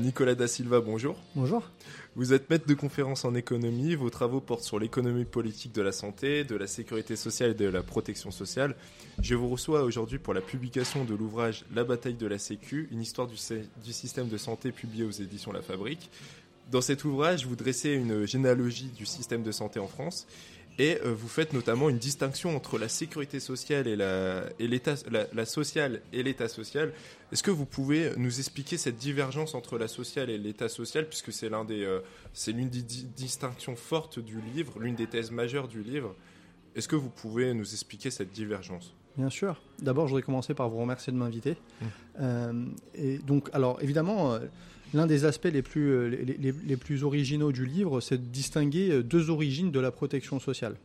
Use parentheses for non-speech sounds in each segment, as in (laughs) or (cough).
Nicolas Da Silva, bonjour. Bonjour. Vous êtes maître de conférence en économie. Vos travaux portent sur l'économie politique de la santé, de la sécurité sociale et de la protection sociale. Je vous reçois aujourd'hui pour la publication de l'ouvrage La bataille de la Sécu, une histoire du, système de santé publié aux éditions La Fabrique. Dans cet ouvrage, vous dressez une généalogie du système de santé en France et euh, vous faites notamment une distinction entre la sécurité sociale et la, et l'état, la, sociale et l'état social. Est-ce que vous pouvez nous expliquer cette divergence entre la sociale et l'état social, puisque c'est l'un des, euh, c'est l'une des distinctions fortes du livre, l'une des thèses majeures du livre. Est-ce que vous pouvez nous expliquer cette divergence? Bien sûr. D'abord, je voudrais commencer par vous remercier de m'inviter. Mmh. Euh, et donc, alors évidemment, L'un des aspects les plus, euh, les, plus originaux du livre, c'est de distinguer euh, deux origines de la protection sociale.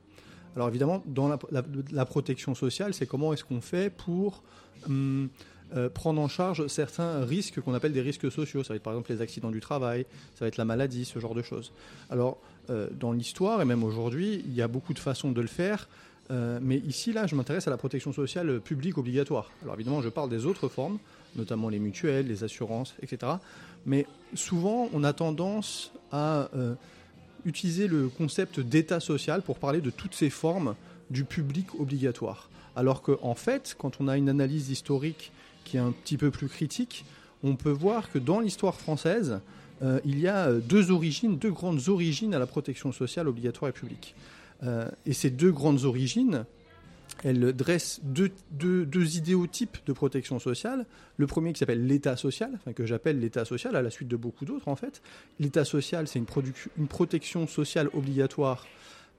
Alors évidemment, dans la, protection sociale, c'est comment est-ce qu'on fait pour hum, euh, prendre en charge certains risques qu'on appelle des risques sociaux. Ça va être par exemple les accidents du travail, ça va être la maladie, ce genre de choses. Alors dans l'histoire et même aujourd'hui, il y a beaucoup de façons de le faire. mais ici, là, je m'intéresse à la protection sociale publique obligatoire. Alors évidemment, je parle des autres formes, notamment les mutuelles, les assurances, etc. Mais souvent, on a tendance à euh, utiliser le concept d'état social pour parler de toutes ces formes du public obligatoire. Alors qu'en en fait, quand on a une analyse historique qui est un petit peu plus critique, on peut voir que dans l'histoire française, euh, il y a deux origines, deux grandes origines à la protection sociale obligatoire et publique. Euh, et ces deux grandes origines, elle dresse deux, idéotypes de protection sociale. Le premier qui s'appelle l'État social, que j'appelle l'État social à la suite de beaucoup d'autres en fait. L'État social, c'est une, une, protection sociale obligatoire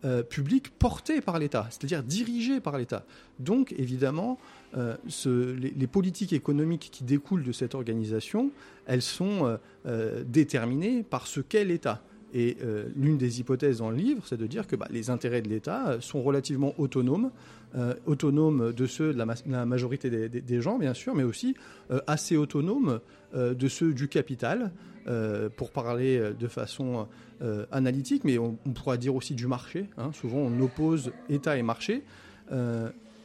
euh, publique portée par l'État, c'est-à-dire dirigée par l'État. Donc évidemment, euh, les, politiques économiques qui découlent de cette organisation, elles sont euh, déterminées par ce qu'est l'État. Et euh, l'une des hypothèses dans le livre, c'est de dire que bah, les intérêts de l'État euh, sont relativement autonomes, euh, autonomes de ceux de la, majorité des, gens, bien sûr, mais aussi assez autonomes de ceux du capital, pour parler de façon analytique, mais on, pourra dire aussi du marché. Hein. Souvent, on oppose État et marché.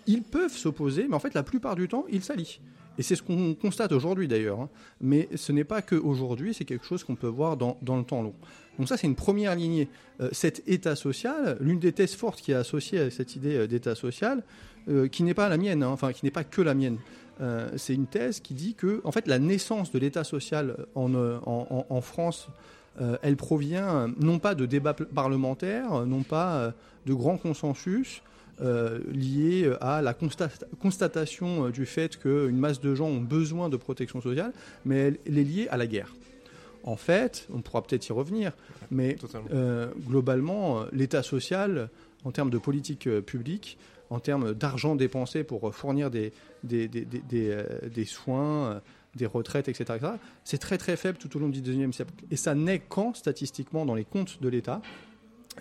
Ils peuvent s'opposer, mais en fait, la plupart du temps, ils s'allient. Et c'est ce qu'on constate aujourd'hui d'ailleurs. Hein. Mais ce n'est pas qu'aujourd'hui, c'est quelque chose qu'on peut voir dans, dans, le temps long. Donc ça, c'est une première lignée. Euh, cet état social, l'une des thèses fortes qui est associée à cette idée euh, d'état social, euh, qui n'est pas la mienne, hein, enfin qui n'est pas que la mienne, c'est une thèse qui dit que, en fait, la naissance de l'état social en, en, en France, elle provient non pas de débats parlementaires, non pas de grands consensus, euh, liée à la constatation euh, du fait qu'une masse de gens ont besoin de protection sociale, mais elle, est liée à la guerre. En fait, on pourra peut-être y revenir, mais euh, globalement, l'État social, en termes de politique publique, en termes d'argent dépensé pour fournir des, des, des, des, soins, des retraites, etc., c'est très très faible tout au long du XIXe siècle. Et ça naît quand, statistiquement, dans les comptes de l'État?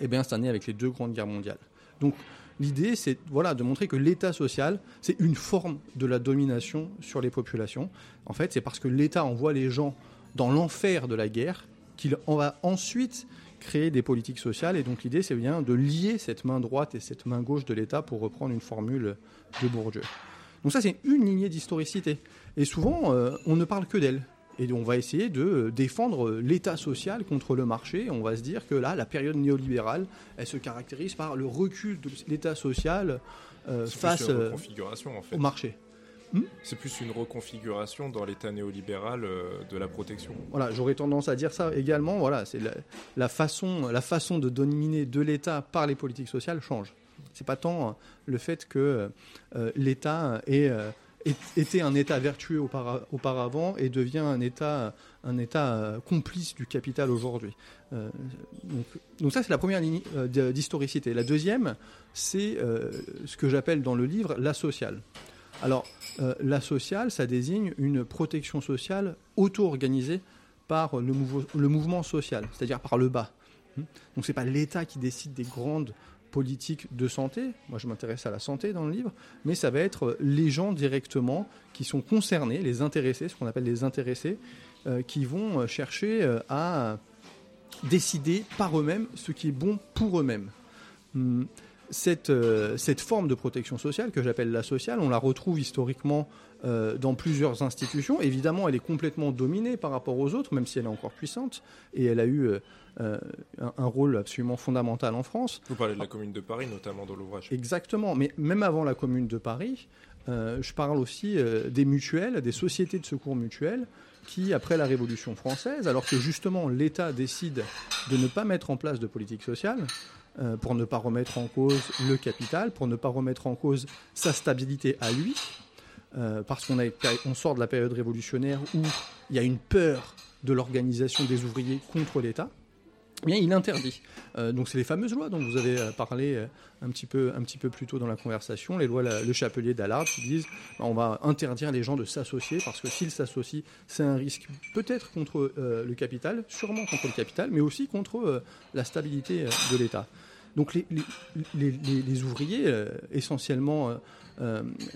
Eh bien, ça naît avec les deux grandes guerres mondiales. Donc, L'idée, c'est voilà, de montrer que l'État social, c'est une forme de la domination sur les populations. En fait, c'est parce que l'État envoie les gens dans l'enfer de la guerre qu'il va ensuite créer des politiques sociales. Et donc l'idée, c'est bien de lier cette main droite et cette main gauche de l'État pour reprendre une formule de Bourdieu. Donc ça, c'est une lignée d'historicité. Et souvent, euh, on ne parle que d'elle. Et on va essayer de euh, défendre euh, l'État social contre le marché. On va se dire que là, la période néolibérale, elle se caractérise par le recul de l'État social euh, face au marché. Hmm c'est plus une reconfiguration dans l'état néolibéral de la protection. Voilà, j'aurais tendance à dire ça également. Voilà, c'est la, façon, la façon de dominer de l'État par les politiques sociales change. C'est pas tant le fait que l'État est était un État vertueux auparavant et devient un État, un état euh, complice du capital aujourd'hui. Euh, donc, ça, c'est la première ligne euh, d'historicité. La deuxième, c'est ce que j'appelle dans le livre la sociale. Alors, la sociale, ça désigne une protection sociale auto-organisée par le, le, mouvement social, c'est-à-dire par le bas. Donc, c'est pas l'État qui décide des grandes politique de santé. Moi, je m'intéresse à la santé dans le livre, mais ça va être les gens directement qui sont concernés, les intéressés, ce qu'on appelle les intéressés, euh, qui vont chercher euh, à décider par eux-mêmes ce qui est bon pour eux-mêmes. Hum, cette, cette forme de protection sociale que j'appelle la sociale, on la retrouve historiquement dans plusieurs institutions. Évidemment, elle est complètement dominée par rapport aux autres, même si elle est encore puissante, et elle a eu un, un, rôle absolument fondamental en France. Vous parlez de la Commune de Paris, notamment dans l'ouvrage. Exactement, mais même avant la Commune de Paris, je parle aussi des mutuelles, des sociétés de secours mutuels, qui, après la Révolution française, alors que justement l'État décide de ne pas mettre en place de politique sociale, euh, pour ne pas remettre en cause le capital, pour ne pas remettre en cause sa stabilité à lui, euh, parce qu'on on sort de la période révolutionnaire où il y a une peur de l'organisation des ouvriers contre l'État, bien, il interdit. Euh, donc c'est les fameuses lois dont vous avez parlé un, petit peu, un petit peu plus tôt dans la conversation, les lois Le Chapelier d'Allard qui disent bah, on va interdire les gens de s'associer parce que s'ils s'associent, c'est un risque peut-être contre le capital, sûrement contre le capital, mais aussi contre la stabilité de l'État. Donc les, ouvriers, essentiellement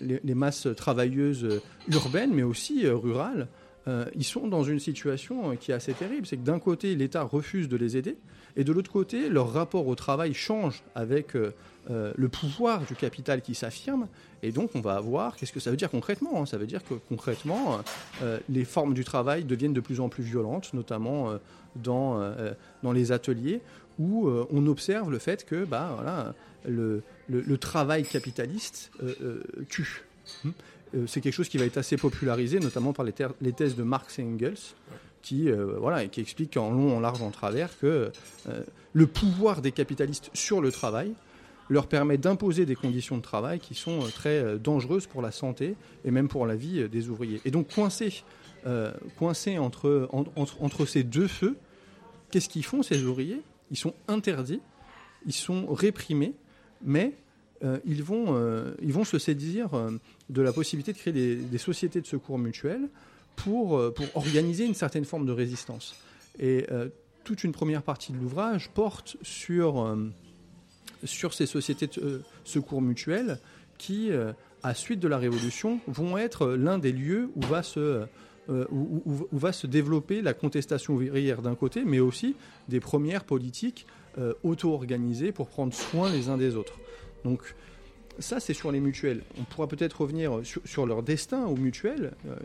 les, masses travailleuses urbaines, mais aussi rurales, euh, ils sont dans une situation euh, qui est assez terrible. C'est que d'un côté, l'État refuse de les aider, et de l'autre côté, leur rapport au travail change avec euh, le pouvoir du capital qui s'affirme. Et donc, on va avoir, qu'est-ce que ça veut dire concrètement hein? Ça veut dire que concrètement, les formes du travail deviennent de plus en plus violentes, notamment dans, dans les ateliers, où on observe le fait que bah, le, travail capitaliste tue. Euh, c'est quelque chose qui va être assez popularisé, notamment par les, thèses de Marx et Engels, qui, euh, voilà, expliquent en long, en large, en travers que euh, le pouvoir des capitalistes sur le travail leur permet d'imposer des conditions de travail qui sont très dangereuses pour la santé et même pour la vie des ouvriers. Et donc coincés, coincés entre, entre ces deux feux, qu'est-ce qu'ils font ces ouvriers? Ils sont interdits, ils sont réprimés, mais euh, ils, vont, euh, ils vont se saisir euh, de la possibilité de créer des, sociétés de secours mutuels pour, pour organiser une certaine forme de résistance. Et toute une première partie de l'ouvrage porte sur, sur ces sociétés de secours mutuels qui, à suite de la Révolution, vont être l'un des lieux où va se... où, où, va se développer la contestation ouvrière d'un côté, mais aussi des premières politiques auto-organisées pour prendre soin les uns des autres. Donc ça, c'est sur les mutuelles. On pourra peut-être revenir sur, leur destin aux mutuelles, euh,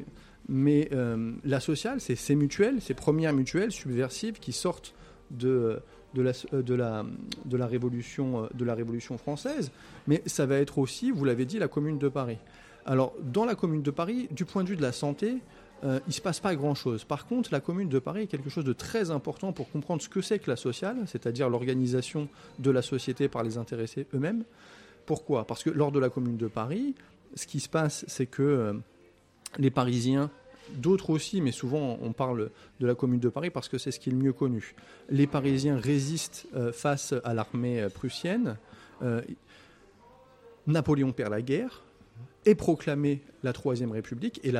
mais euh, la sociale, c'est ces mutuelles, ces premières mutuelles subversives qui sortent de, la révolution, de la Révolution française, mais ça va être aussi, vous l'avez dit, la Commune de Paris. Alors, dans la Commune de Paris, du point de vue de la santé, euh, il ne se passe pas grand-chose. Par contre, la Commune de Paris est quelque chose de très important pour comprendre ce que c'est que la sociale, c'est-à-dire l'organisation de la société par les intéressés eux-mêmes. Pourquoi? Parce que lors de la Commune de Paris, ce qui se passe, c'est que euh, les Parisiens, d'autres aussi, mais souvent on parle de la Commune de Paris parce que c'est ce qui est le mieux connu. Les Parisiens résistent euh, face à l'armée prussienne. Napoléon perd la guerre, est proclamé la Troisième République et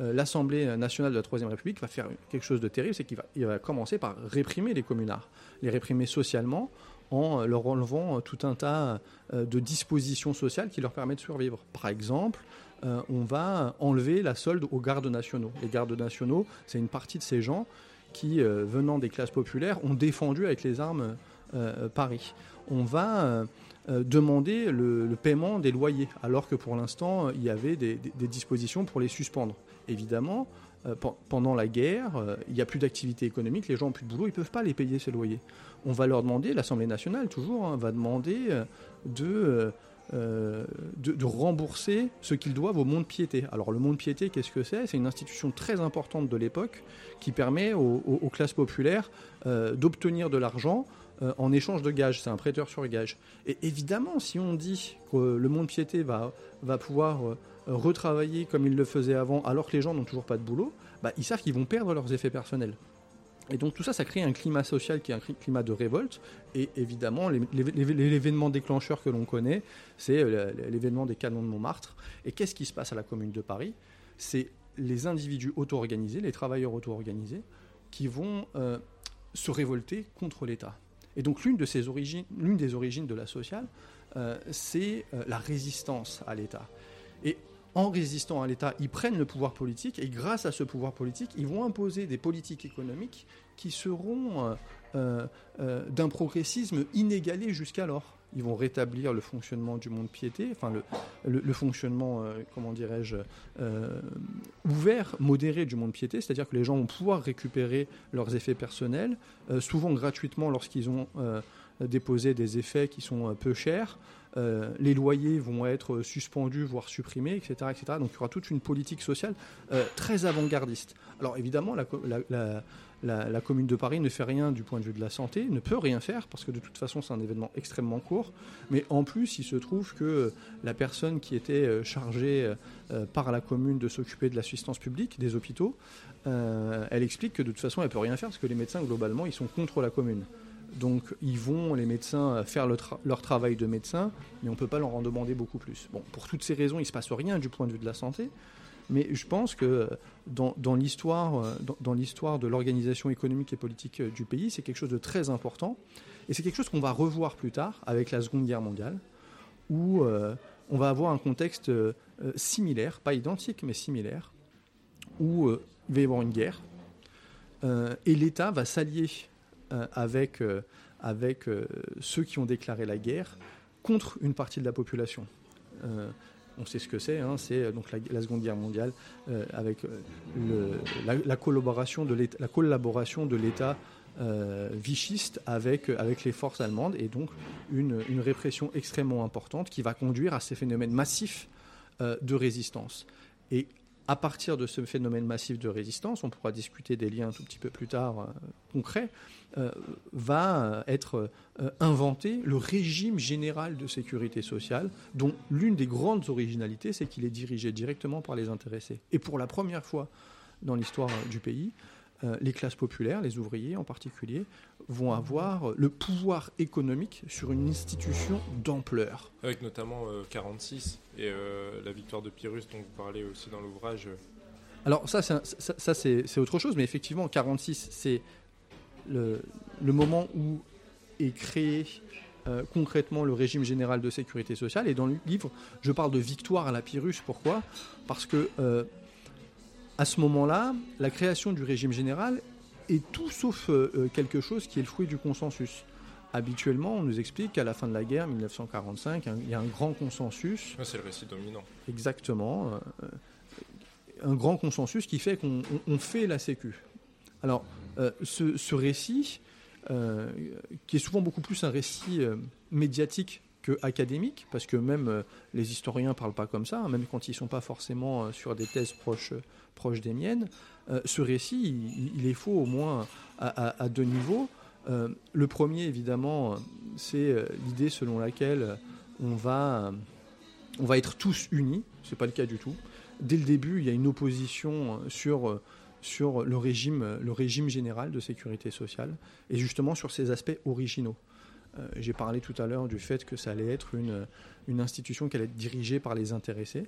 l'Assemblée nationale de la Troisième République va faire quelque chose de terrible, c'est qu'il va, commencer par réprimer les communards, les réprimer socialement en leur enlevant euh, tout un tas euh, de dispositions sociales qui leur permettent de survivre. Par exemple, euh, on va enlever la solde aux gardes nationaux. Les gardes nationaux, c'est une partie de ces gens qui, venant des classes populaires, ont défendu avec les armes Paris. On va demander le, paiement des loyers, alors que pour l'instant, il y avait des, dispositions pour les suspendre. Évidemment, pendant la guerre, il n'y a plus d'activité économique, les gens n'ont plus de boulot, ils ne peuvent pas les payer ces loyers on va leur demander, l'Assemblée nationale toujours, hein, va demander euh, euh, euh, de, rembourser ce qu'ils doivent au monde piété. Alors le monde piété, qu'est-ce que c'est? C'est une institution très importante de l'époque qui permet aux, classes populaires d'obtenir de l'argent en échange de gages. C'est un prêteur sur gage. Et évidemment, si on dit que le monde piété va pouvoir retravailler comme il le faisait avant alors que les gens n'ont toujours pas de boulot, bah, ils savent qu'ils vont perdre leurs effets personnels. Et donc tout ça, ça crée un climat social qui est un climat de révolte. Et évidemment, l'événement déclencheur que l'on connaît, c'est euh, l'événement des canons de Montmartre. Et qu'est-ce qui se passe à la Commune de Paris? C'est les individus auto-organisés, les travailleurs auto-organisés, qui vont euh, se révolter contre l'État. Et donc l'une de origines, des origines de la sociale, euh, c'est la résistance à l'État. Et en résistant à l'État, ils prennent le pouvoir politique et grâce à ce pouvoir politique, ils vont imposer des politiques économiques qui seront euh, euh, euh, d'un progressisme inégalé jusqu'alors. ils vont rétablir le fonctionnement du monde piété, enfin le, fonctionnement, comment dirais-je, ouvert, modéré du monde piété, c'est-à-dire que les gens vont pouvoir récupérer leurs effets personnels, souvent gratuitement lorsqu'ils ont déposé des effets qui sont peu chers. Les loyers vont être suspendus, voire supprimés, etc.. Donc il y aura toute une politique sociale très avant-gardiste. Alors évidemment, la, commune de Paris ne fait rien du point de vue de la santé, ne peut rien faire parce que de toute façon c'est un événement extrêmement court. Mais en plus, il se trouve que la personne qui était euh, chargée euh, par la commune de s'occuper de l'assistance publique, des hôpitaux, euh, elle explique que de toute façon elle peut rien faire parce que les médecins globalement ils sont contre la commune. Donc ils vont, les médecins, faire leur travail de médecin, mais on ne peut pas leur en demander beaucoup plus. Bon, pour toutes ces raisons, il ne se passe rien du point de vue de la santé. Mais je pense que dans, l'histoire, dans, l'histoire de l'organisation économique et politique du pays, c'est quelque chose de très important. Et c'est quelque chose qu'on va revoir plus tard avec la Seconde Guerre mondiale, où euh, on va avoir un contexte euh, similaire, pas identique, mais similaire, où euh, il va y avoir une guerre, et l'État va s'allier avec, avec ceux qui ont déclaré la guerre contre une partie de la population on sait ce que c'est, hein, c'est euh, donc la, Seconde Guerre mondiale euh, avec euh, la, collaboration de l'État, la collaboration de l'État vichiste avec, avec les forces allemandes et donc une, une, répression extrêmement importante qui va conduire à ces phénomènes massifs de résistance. Et à partir de ce phénomène massif de résistance, on pourra discuter des liens un tout petit peu plus tard euh, concrets, euh, va être euh, inventé le régime général de sécurité sociale, dont l'une des grandes originalités, c'est qu'il est dirigé directement par les intéressés. Et pour la première fois dans l'histoire du pays, euh, les classes populaires, les ouvriers en particulier, vont avoir le pouvoir économique sur une institution d'ampleur. Avec notamment 46 euh, et euh, la victoire de Pyrrhus dont vous parlez aussi dans l'ouvrage. Alors ça, ça, c'est autre chose, mais effectivement, 46, c'est le, moment où est créé concrètement le régime général de sécurité sociale. Et dans le livre, je parle de victoire à la Pyrrhus. Pourquoi? Parce que à ce moment-là, la création du régime général est tout sauf euh, euh, quelque chose qui est le fruit du consensus. Habituellement, on nous explique qu'à la fin de la guerre, 1945, il y a un grand consensus. C'est le récit dominant. Exactement. Euh, un grand consensus qui fait qu'on fait la sécu. Alors, ce, récit, qui est souvent beaucoup plus un récit médiatique que académique, parce que même les historiens ne parlent pas comme ça, hein, même quand ils ne sont pas forcément sur des thèses proches proche des miennes, euh, ce récit, il, est faux au moins à, deux niveaux. Euh, le premier, évidemment, c'est euh, l'idée selon laquelle on va, on va être tous unis. Ce n'est pas le cas du tout. Dès le début, il y a une opposition sur, sur le, régime, le régime général de sécurité sociale et justement sur ses aspects originaux. J'ai parlé tout à l'heure du fait que ça allait être une, une institution qui allait être dirigée par les intéressés.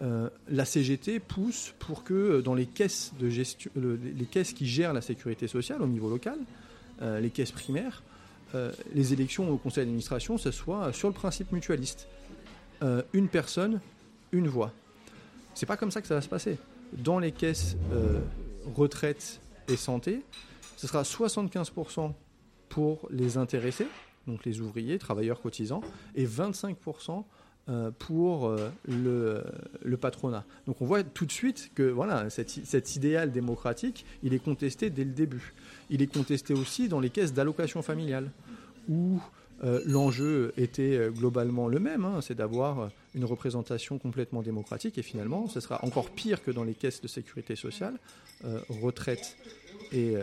Euh, la CGT pousse pour que euh, dans les caisses, de gestion, les caisses qui gèrent la sécurité sociale au niveau local, euh, les caisses primaires, les élections au conseil d'administration, ce soit sur le principe mutualiste. une personne, une voix. C'est pas comme ça que ça va se passer. Dans les caisses retraite et santé, ce sera 75% pour les intéressés, donc les ouvriers, travailleurs cotisants, et 25% euh, pour euh, le, patronat. Donc on voit tout de suite que voilà, cet, idéal démocratique, il est contesté dès le début. Il est contesté aussi dans les caisses d'allocation familiale, où euh, l'enjeu était globalement le même, hein, c'est d'avoir une représentation complètement démocratique, et finalement, ce sera encore pire que dans les caisses de sécurité sociale, retraite et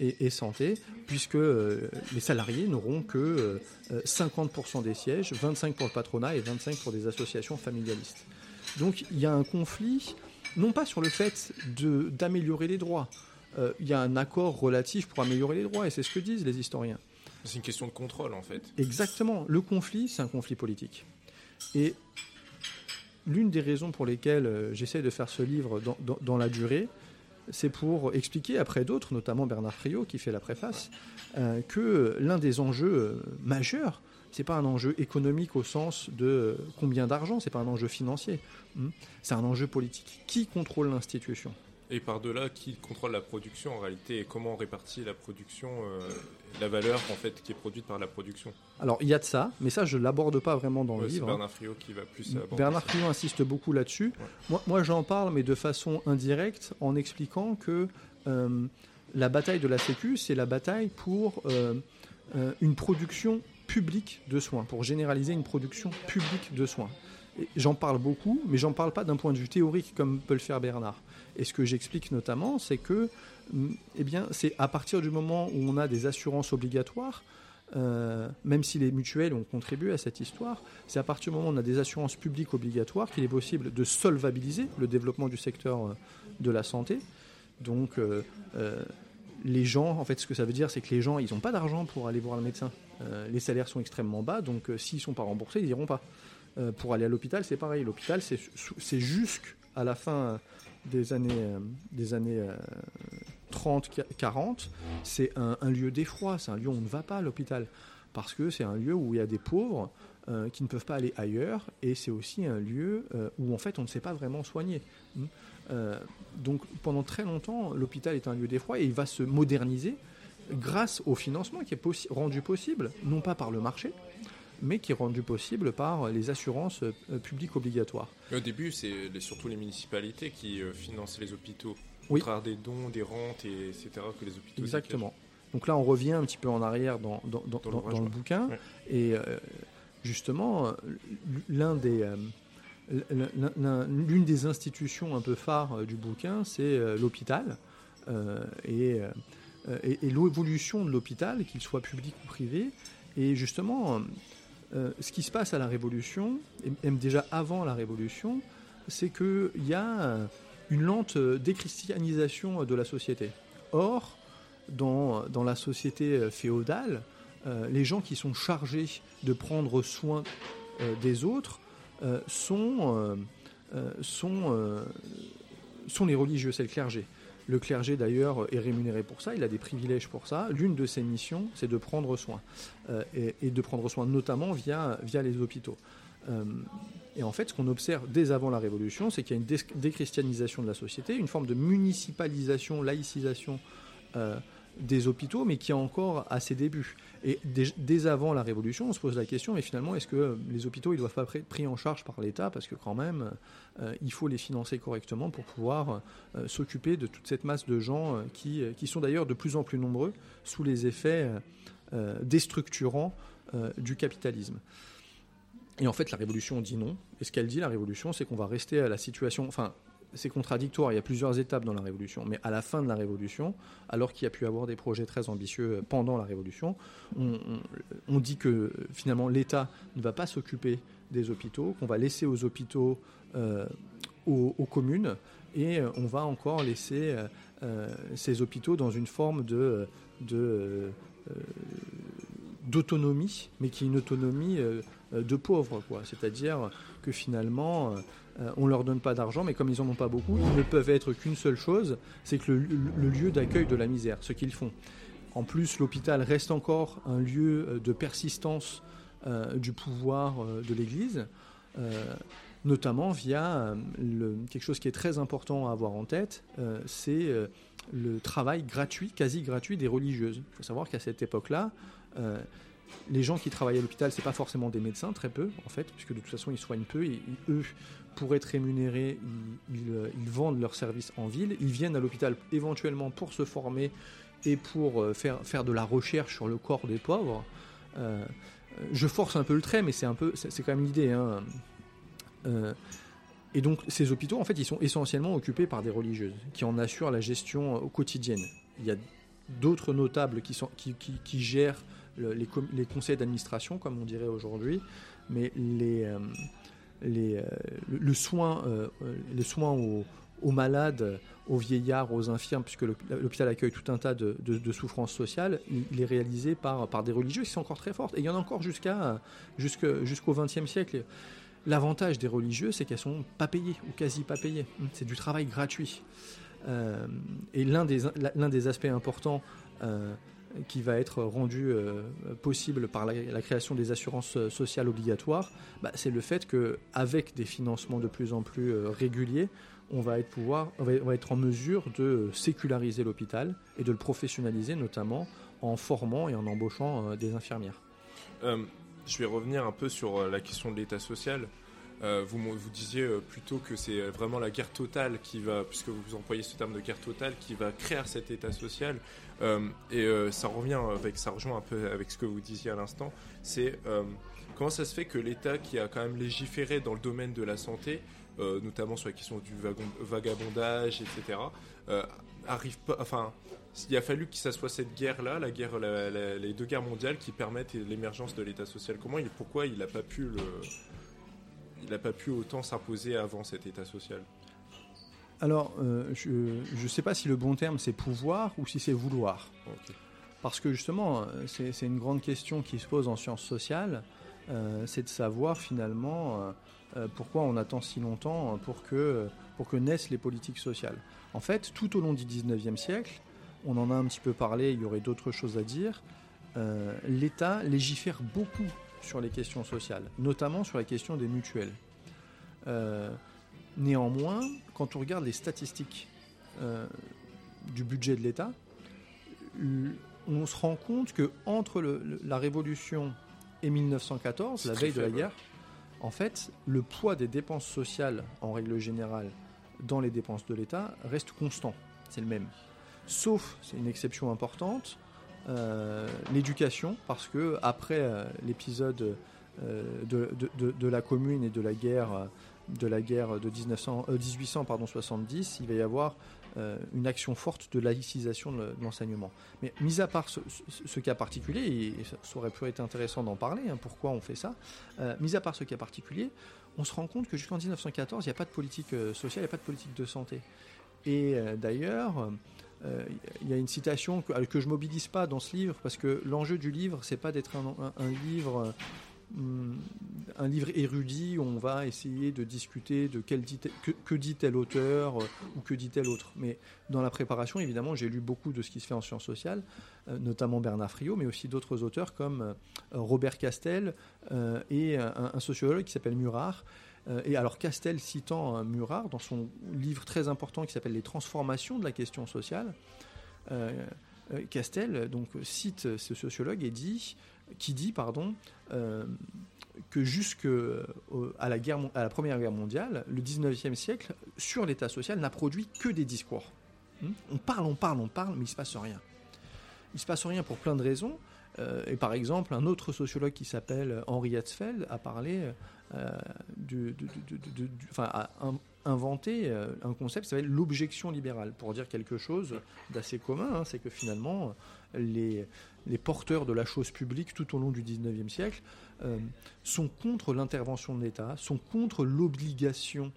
et, santé, puisque euh, les salariés n'auront que 50% euh, des sièges, 25% pour le patronat et 25% pour des associations familialistes. Donc il y a un conflit, non pas sur le fait d'améliorer les droits, euh, il y a un accord relatif pour améliorer les droits, et c'est ce que disent les historiens. C'est une question de contrôle en fait. Exactement. Le conflit, c'est un conflit politique. Et l'une des raisons pour lesquelles j'essaie de faire ce livre dans la durée, c'est pour expliquer après d'autres, notamment Bernard Friot qui fait la préface, euh, que l'un des enjeux euh, majeurs, c'est pas un enjeu économique au sens de combien d'argent, c'est pas un enjeu financier, hmm. c'est un enjeu politique. Qui contrôle l'institution? Et par-delà, qui contrôle la production en réalité et comment on répartit la production, euh, la valeur en fait qui est produite par la production? Alors il y a de ça, mais ça je l'aborde pas vraiment dans le livre. C'est hein. Bernard Friot qui va plus aborder Bernard Friot insiste beaucoup là-dessus. Moi, moi j'en parle, mais de façon indirecte, en expliquant que euh, la bataille de la Sécu, c'est la bataille pour euh, une production publique de soins, pour généraliser une production publique de soins. J'en parle beaucoup, mais j'en parle pas d'un point de vue théorique comme peut le faire Bernard. Et ce que j'explique notamment, c'est que, mm, eh bien, c'est à partir du moment où on a des assurances obligatoires, euh, même si les mutuelles ont contribué à cette histoire, c'est à partir du moment où on a des assurances publiques obligatoires qu'il est possible de solvabiliser le développement du secteur euh, de la santé. Donc, euh, les gens, en fait, ce que ça veut dire, c'est que les gens, ils n'ont pas d'argent pour aller voir le médecin. les salaires sont extrêmement bas, donc s'ils ne sont pas remboursés, ils n'iront pas. Pour aller à l'hôpital, c'est pareil. L'hôpital, c'est jusqu'à la fin des années, euh, des années 30, euh, 40, c'est un, lieu d'effroi, c'est un lieu où on ne va pas à l'hôpital, parce que c'est un lieu où il y a des pauvres euh, qui ne peuvent pas aller ailleurs, et c'est aussi un lieu où en fait on ne sait pas vraiment soigner. Hmm. donc pendant très longtemps, l'hôpital est un lieu d'effroi et il va se moderniser grâce au financement qui est rendu possible, non pas par le marché, mais qui est rendu possible par les assurances euh, publiques obligatoires. au début, c'est surtout les municipalités qui euh, financent les hôpitaux, oui. travers des dons, des rentes, et, etc., que les hôpitaux Exactement. Donc là, on revient un petit peu en arrière dans, dans, dans, le bouquin, et euh, justement, l'un des... L'une des institutions un peu phares du bouquin, c'est l'hôpital. et, et, et l'évolution de l'hôpital, qu'il soit public ou privé. Et justement, euh, ce qui se passe à la Révolution, et même déjà avant la Révolution, c'est qu'il y a une lente déchristianisation de la société. Or, dans, la société féodale, euh, les gens qui sont chargés de prendre soin euh, des autres sont, sont, sont les religieux, c'est le clergé. Le clergé, d'ailleurs, est rémunéré pour ça, il a des privilèges pour ça. L'une de ses missions, c'est de prendre soin, euh, et, de prendre soin notamment via, les hôpitaux. Euh, et en fait, ce qu'on observe dès avant la Révolution, c'est qu'il y a une déchristianisation de la société, une forme de municipalisation, laïcisation euh, des hôpitaux, mais qui est encore à ses débuts. Et dès, avant la Révolution, on se pose la question, mais finalement, est-ce que les hôpitaux, ils doivent pas être pris en charge par l'État? Parce que quand même, euh, il faut les financer correctement pour pouvoir euh, s'occuper de toute cette masse de gens euh, qui, qui sont d'ailleurs de plus en plus nombreux sous les effets déstructurants du capitalisme. Et en fait, la Révolution dit non. Et ce qu'elle dit, la Révolution, c'est qu'on va rester à la situation... Enfin, c'est contradictoire, il y a plusieurs étapes dans la Révolution, mais à la fin de la Révolution, alors qu'il y a pu avoir des projets très ambitieux pendant la Révolution, on, dit que finalement l'État ne va pas s'occuper des hôpitaux, qu'on va laisser aux hôpitaux, euh, aux, communes, et euh, on va encore laisser euh, ces hôpitaux dans une forme de, d'autonomie, mais qui est une autonomie de pauvres, quoi. C'est-à-dire que finalement, euh, on leur donne pas d'argent, mais comme ils n'en ont pas beaucoup, ils ne peuvent être qu'une seule chose, c'est que le, lieu d'accueil de la misère, ce qu'ils font. En plus, l'hôpital reste encore un lieu euh, de persistance euh, du pouvoir de l'Église, notamment via quelque chose qui est très important à avoir en tête, c'est le travail gratuit, quasi gratuit des religieuses. Il faut savoir qu'à cette époque-là, les gens qui travaillent à l'hôpital, c'est pas forcément des médecins, très peu en fait, puisque de toute façon ils soignent peu et, eux pour être rémunérés, euh, ils, vendent leurs services en ville. Ils viennent à l'hôpital éventuellement pour se former et pour euh, faire, faire de la recherche sur le corps des pauvres. Euh, je force un peu le trait, mais c'est un peu, c'est quand même l'idée. Hein. et donc ces hôpitaux, en fait, ils sont essentiellement occupés par des religieuses qui en assurent la gestion quotidienne. Il y a d'autres notables qui, sont, qui, qui, gèrent les, les, conseils d'administration, comme on dirait aujourd'hui, mais les, euh, le, soin, euh, les soins aux, malades, aux vieillards, aux infirmes, puisque l'hôpital accueille tout un tas de, souffrances sociales, il, est réalisé par, par des religieux qui sont encore très fortes. Et il y en a encore jusqu'à jusqu'au XXe siècle. L'avantage des religieux, c'est qu'elles sont pas payées ou quasi pas payées. C'est du travail gratuit. Euh, et l'un des, l'un des aspects importants qui va être rendu possible par la, création des assurances sociales obligatoires, bah, c'est le fait qu'avec des financements de plus en plus réguliers, être pouvoir, on va être en mesure de séculariser l'hôpital et de le professionnaliser, notamment en formant et en embauchant des infirmières. je vais revenir un peu sur la question de l'État social. Euh, vous, disiez euh, plutôt que c'est vraiment la guerre totale qui va, puisque vous employez ce terme de guerre totale, qui va créer cet état social. Euh, et ça revient ça rejoint un peu avec ce que vous disiez à l'instant. C'est comment ça se fait que l'État, qui a quand même légiféré dans le domaine de la santé, notamment sur la question du vagabondage, etc., arrive pas, enfin, il a fallu que ça soit cette guerre-là, la guerre, les deux guerres mondiales, qui permettent l'émergence de l'État social. Comment et pourquoi il n'a pas pu le il n'a pas pu autant s'imposer avant cet état social Alors, euh, je ne sais pas si le bon terme c'est pouvoir ou si c'est vouloir. Parce que justement, c'est une grande question qui se pose en sciences sociales, euh, c'est de savoir finalement euh, pourquoi on attend si longtemps pour que, pour que naissent les politiques sociales. En fait, tout au long du 19e siècle, on en a un petit peu parlé, il y aurait d'autres choses à dire, l'État légifère beaucoup sur les questions sociales, notamment sur la question des mutuelles. Euh, néanmoins, quand on regarde les statistiques euh, du budget de l'État, on se rend compte que entre la Révolution et 1914, la veille de la guerre, en fait, le poids des dépenses sociales, en règle générale, dans les dépenses de l'État, reste constant. C'est le même. Sauf, c'est une exception importante, euh, l'éducation, parce que après euh, l'épisode euh, de, la Commune et de la guerre de la guerre de 1900, 1800 pardon 70, il va y avoir une action forte de laïcisation de l'enseignement. Mais mis à part ce, cas particulier, et ça aurait pu être intéressant d'en parler, hein, pourquoi on fait ça, mis à part ce cas particulier, on se rend compte que jusqu'en 1914, il n'y a pas de politique sociale, il n'y a pas de politique de santé. Et d'ailleurs, euh, il y a une citation que, que je mobilise pas dans ce livre parce que l'enjeu du livre c'est pas d'être un, livre euh, un livre érudit où on va essayer de discuter de quel que, dit tel auteur euh, ou que dit tel autre. Mais dans la préparation, évidemment, j'ai lu beaucoup de ce qui se fait en sciences sociales, notamment Bernard Friot, mais aussi d'autres auteurs comme Robert Castel et un, sociologue qui s'appelle Murat, euh, et alors Castel citant Murat dans son livre très important qui s'appelle Les transformations de la question sociale, euh, euh, Castel donc cite ce sociologue et dit, qui dit pardon que jusque guerre, à la Première Guerre mondiale, le 19e siècle sur l'État social n'a produit que des discours. Hmm? On parle, on parle, on parle, mais il se passe rien. Il se passe rien pour plein de raisons. Et par exemple, un autre sociologue qui s'appelle Henri Hetzfeld a parlé euh, a inventé euh, un concept qui s'appelle l'objection libérale, pour dire quelque chose d'assez commun, hein, c'est que finalement, les, porteurs de la chose publique tout au long du 19e siècle euh, sont contre l'intervention de l'État, sont contre l'obligation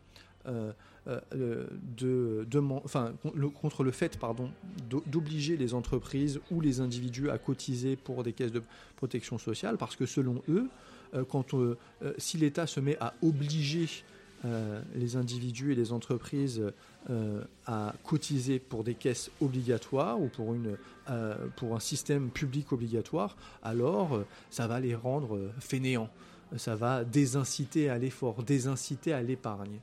de, enfin, contre le fait d'obliger les entreprises ou les individus à cotiser pour des caisses de protection sociale, parce que selon eux, euh, euh, euh, si l'État se met à obliger les individus et les entreprises à cotiser pour des caisses obligatoires ou pour un système public obligatoire, alors ça va les rendre fainéants. Ça va désinciter à l'effort, désinciter à l'épargne.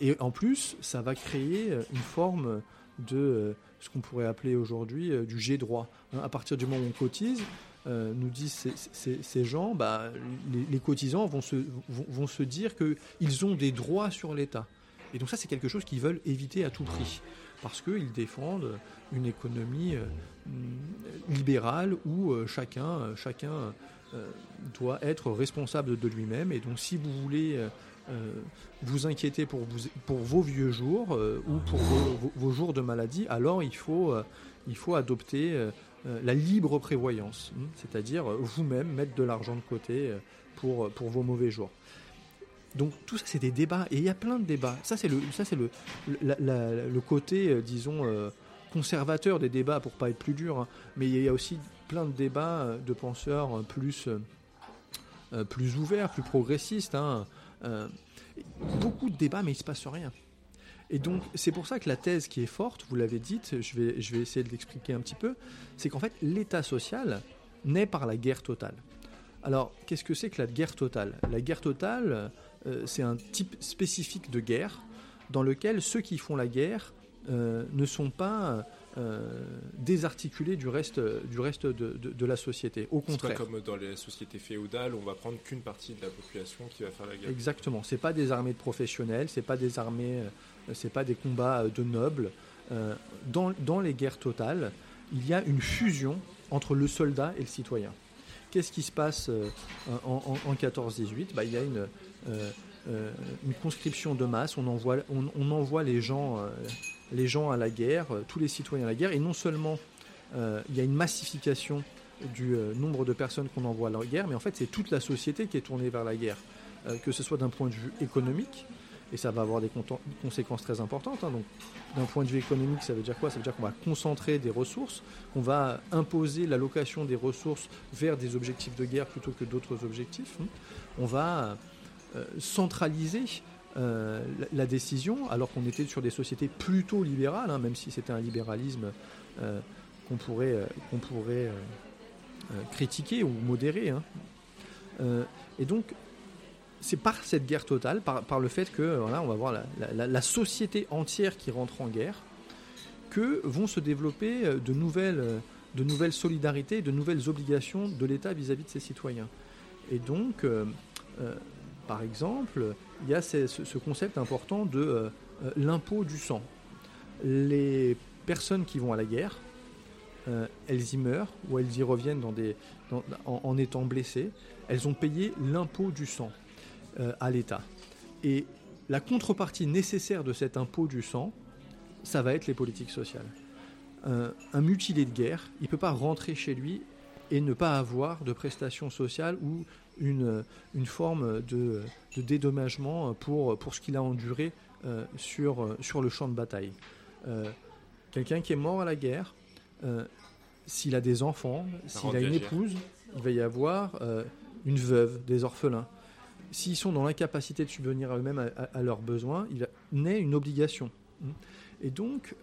Et en plus, ça va créer une forme de ce qu'on pourrait appeler aujourd'hui du jet droit. Hein, à partir du moment où on cotise, euh, nous disent ces, gens, bah, les, cotisants vont se, vont, se dire qu'ils ont des droits sur l'État. Et donc ça, c'est quelque chose qu'ils veulent éviter à tout prix, parce qu'ils défendent une économie euh, libérale où euh, chacun, chacun doit être responsable de lui-même. Et donc si vous voulez vous inquiéter pour, vos vieux jours ou pour vos, jours de maladie, alors il faut, faut adopter euh, la libre prévoyance, hein, c'est-à-dire euh, vous-même mettre de l'argent de côté euh, pour, vos mauvais jours. Donc tout ça, c'est des débats, et il y a plein de débats. Ça, c'est le, côté, disons, conservateur des débats, pour pas être plus dur. Hein. Mais il y a aussi plein de débats de penseurs plus, plus ouverts, plus progressistes. Hein. Beaucoup de débats, mais il se passe rien. Et donc, c'est pour ça que la thèse qui est forte, vous l'avez dite, je vais, je vais essayer de l'expliquer un petit peu, c'est qu'en fait, l'État social naît par la guerre totale. Alors, qu'est-ce que c'est que la guerre totale? La guerre totale, euh, c'est un type spécifique de guerre dans lequel ceux qui font la guerre euh, ne sont pas euh, désarticulés du reste, du reste de, de, la société. Au contraire. Pas comme dans les sociétés féodales, on va prendre qu'une partie de la population qui va faire la guerre. Exactement. C'est pas des armées de professionnels, c'est pas des armées, c'est pas des combats de nobles. dans, dans les guerres totales, il y a une fusion entre le soldat et le citoyen. Qu'est-ce qui se passe en, en, 14-18 bah, Il y a une, euh, euh, une conscription de masse, on envoie, on, envoie les, gens, euh, les gens à la guerre, tous les citoyens à la guerre, et non seulement il y a une massification du nombre de personnes qu'on envoie à la guerre, mais en fait c'est toute la société qui est tournée vers la guerre, que ce soit d'un point de vue économique, et ça va avoir des conséquences très importantes. Hein. Donc, d'un point de vue économique, ça veut dire quoi? Ça veut dire qu'on va concentrer des ressources, on va imposer l'allocation des ressources vers des objectifs de guerre plutôt que d'autres objectifs. Hein. On va euh, centraliser euh, la, décision, alors qu'on était sur des sociétés plutôt libérales, hein, même si c'était un libéralisme euh, qu'on pourrait, pourrait critiquer ou modérer. Hein. et donc, c'est par cette guerre totale, par, le fait que on va voir la, société entière qui rentre en guerre, que vont se développer de nouvelles, de nouvelles solidarités, de nouvelles obligations de l'État vis-à-vis de ses citoyens. Et donc, par exemple, il y a ce, concept important de euh, euh, l'impôt du sang. Les personnes qui vont à la guerre, euh, elles y meurent ou elles y reviennent en, étant blessées, elles ont payé l'impôt du sang à l'État. Et la contrepartie nécessaire de cet impôt du sang, ça va être les politiques sociales. un mutilé de guerre, il ne peut pas rentrer chez lui et ne pas avoir de prestations sociales ou une, une forme de, de dédommagement pour, pour ce qu'il a enduré euh, sur, sur le champ de bataille. Euh, quelqu'un qui est mort à la guerre, euh, s'il a des enfants, s'il a une épouse, il va y avoir une veuve, des orphelins. S'ils sont dans l'incapacité de subvenir à eux-mêmes à, à, leurs besoins, il naît une obligation. Et donc,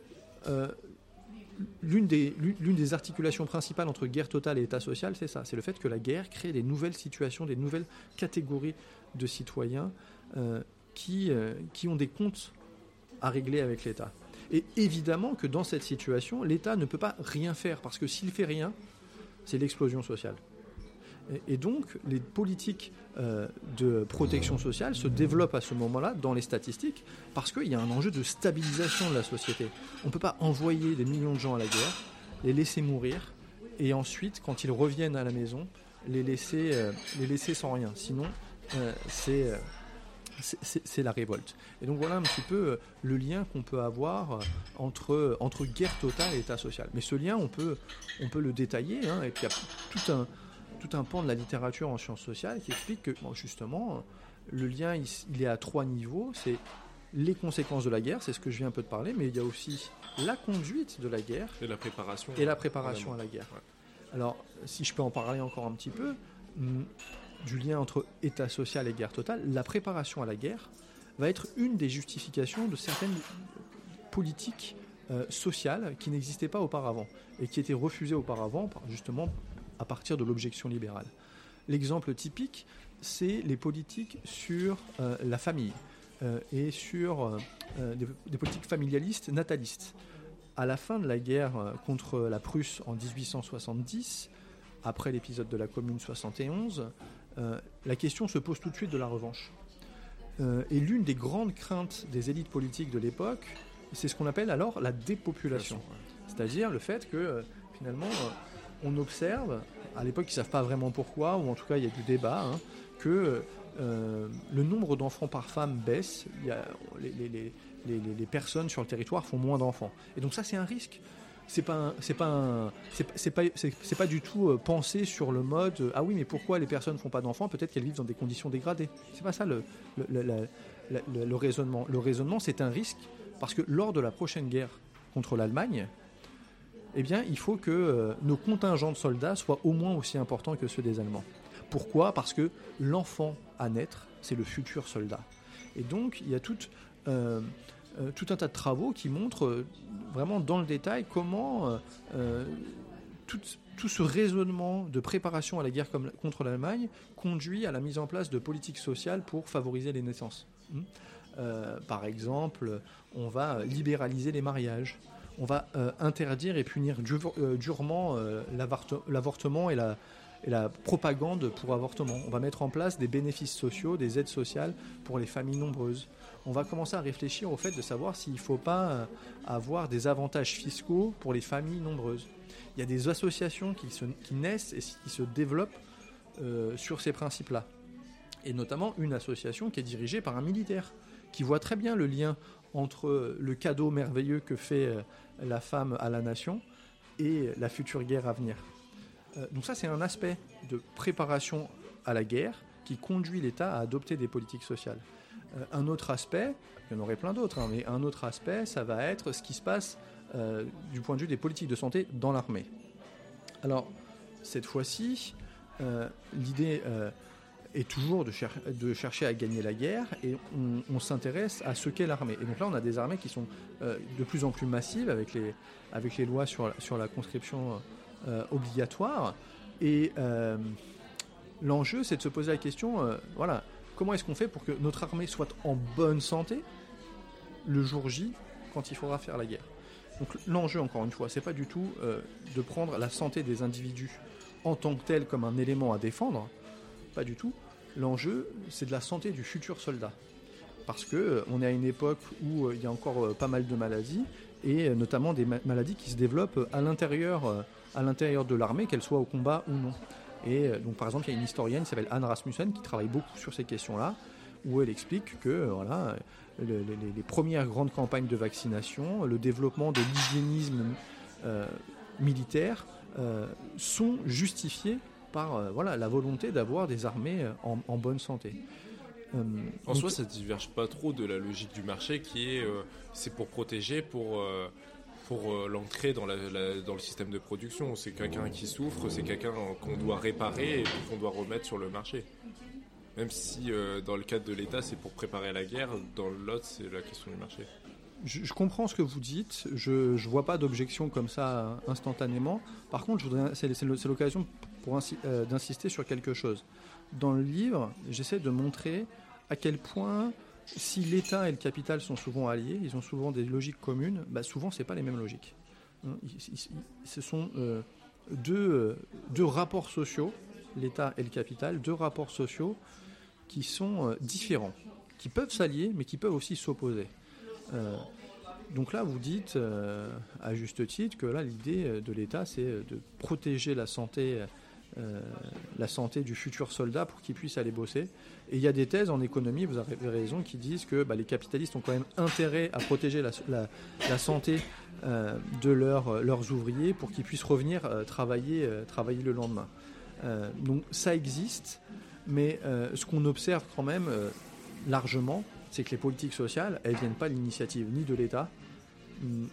l'une des, articulations principales entre guerre totale et État social, c'est ça. C'est le fait que la guerre crée des nouvelles situations, des nouvelles catégories de citoyens euh, qui, euh, qui ont des comptes à régler avec l'État. Et évidemment que dans cette situation, l'État ne peut pas rien faire, parce que s'il fait rien, c'est l'explosion sociale. Et, donc, les politiques euh, de protection sociale se développent à ce moment-là dans les statistiques parce qu'il y a un enjeu de stabilisation de la société. On ne peut pas envoyer des millions de gens à la guerre, les laisser mourir et ensuite, quand ils reviennent à la maison, les laisser, euh, les laisser sans rien. Sinon, euh, c'est c'est la révolte. Et donc voilà un petit peu le lien qu'on peut avoir entre, entre guerre totale et État social. Mais ce lien, on peut, on peut le détailler, hein, et puis il y a tout un, tout un pan de la littérature en sciences sociales qui explique que justement le lien il, est à trois niveaux. C'est les conséquences de la guerre, c'est ce que je viens un peu de parler, mais il y a aussi la conduite de la guerre et la préparation et la préparation à la guerre. Alors, si je peux en parler encore un petit peu hmm, du lien entre État social et guerre totale, la préparation à la guerre va être une des justifications de certaines politiques euh, sociales qui n'existaient pas auparavant et qui étaient refusées auparavant, justement à partir de l'objection libérale. L'exemple typique, c'est les politiques sur euh, la famille euh, et sur euh, des, politiques familialistes natalistes. À la fin de la guerre contre la Prusse en 1870, après l'épisode de la Commune 71, la question se pose tout de suite de la revanche. et l'une des grandes craintes des élites politiques de l'époque, c'est ce qu'on appelle alors la dépopulation. C'est-à-dire le fait que finalement on observe, à l'époque ils savent pas vraiment pourquoi, ou en tout cas il y a du débat, hein, que euh, le nombre d'enfants par femme baisse, les, personnes sur le territoire font moins d'enfants. Et donc ça c'est un risque. C'est pas c'est pas c'est pas c'est pas du tout euh, pensé sur le mode euh, ah oui mais pourquoi les personnes font pas d'enfants? Peut-être qu'elles vivent dans des conditions dégradées c'est pas ça le le raisonnement le raisonnement c'est un risque parce que lors de la prochaine guerre contre l'Allemagne eh bien, il faut que euh, nos contingents de soldats soient au moins aussi importants que ceux des Allemands. Pourquoi? Parce que l'enfant à naître, c'est le futur soldat. Et donc, il y a toute, euh, tout un tas de travaux qui montrent vraiment dans le détail comment tout, tout, ce raisonnement de préparation à la guerre contre l'Allemagne conduit à la mise en place de politiques sociales pour favoriser les naissances. Hmm? par exemple, on va libéraliser les mariages, on va interdire et punir durement l'avortement et la, propagande pour avortement. On va mettre en place des bénéfices sociaux, des aides sociales pour les familles nombreuses. On va commencer à réfléchir au fait de savoir s'il ne faut pas euh, avoir des avantages fiscaux pour les familles nombreuses. Il y a des associations qui, naissent et qui se développent euh, sur ces principes-là. Et notamment une association qui est dirigée par un militaire, qui voit très bien le lien entre le cadeau merveilleux que fait euh, la femme à la nation et la future guerre à venir. Euh, donc ça, c'est un aspect de préparation à la guerre qui conduit l'État à adopter des politiques sociales. Euh, un autre aspect, il y en aurait plein d'autres, hein, mais un autre aspect, ça va être ce qui se passe du point de vue des politiques de santé dans l'armée. Alors, cette fois-ci, l'idée est toujours de, chercher à gagner la guerre et on, s'intéresse à ce qu'est l'armée. Et donc là, on a des armées qui sont de plus en plus massives avec les, lois sur, la conscription euh, obligatoire. Et euh, l'enjeu, c'est de se poser la question, euh, voilà, comment est-ce qu'on fait pour que notre armée soit en bonne santé le jour J, quand il faudra faire la guerre? Donc l'enjeu, encore une fois, c'est pas du tout de prendre la santé des individus en tant que tel comme un élément à défendre, pas du tout. L'enjeu, c'est de la santé du futur soldat. Parce que on est à une époque où il y a encore pas mal de maladies, et notamment des maladies qui se développent à l'intérieur de l'armée, qu'elle soit au combat ou non. Et euh, donc, par exemple, il y a une historienne qui s'appelle Anne Rasmussen qui travaille beaucoup sur ces questions-là, où elle explique que euh, les, premières grandes campagnes de vaccination, le développement de l'hygiénisme euh, militaire sont justifiés par voilà, la volonté d'avoir des armées en, bonne santé. en soi, ça ne diverge pas trop de la logique du marché qui est c'est pour protéger, pour pour euh, l'entrée dans, dans le système de production. C'est quelqu'un qui souffre, c'est quelqu'un qu'on doit réparer et qu'on doit remettre sur le marché. Même si euh, dans le cadre de l'État, c'est pour préparer la guerre, dans l'autre, c'est la question du marché. Je, comprends ce que vous dites, je ne vois pas d'objection comme ça instantanément. Par contre, c'est l'occasion euh, d'insister sur quelque chose. Dans le livre, j'essaie de montrer à quel point si l'État et le capital sont souvent alliés, ils ont souvent des logiques communes, bah souvent ce pas les mêmes logiques. Hein, ce sont euh, euh, deux, rapports sociaux, l'État et le capital, deux rapports sociaux qui sont euh, différents, qui peuvent s'allier, mais qui peuvent aussi s'opposer. donc là, vous dites à juste titre que là, l'idée de l'État, c'est de protéger la santé euh, la santé du futur soldat pour qu'il puisse aller bosser. Et il y a des thèses en économie, vous avez raison, qui disent que bah, les capitalistes ont quand même intérêt à protéger la, santé euh, de leurs ouvriers pour qu'ils puissent revenir euh, travailler, travailler le lendemain. donc ça existe, mais ce qu'on observe quand même largement, c'est que les politiques sociales, elles ne viennent pas de l'initiative ni de l'État,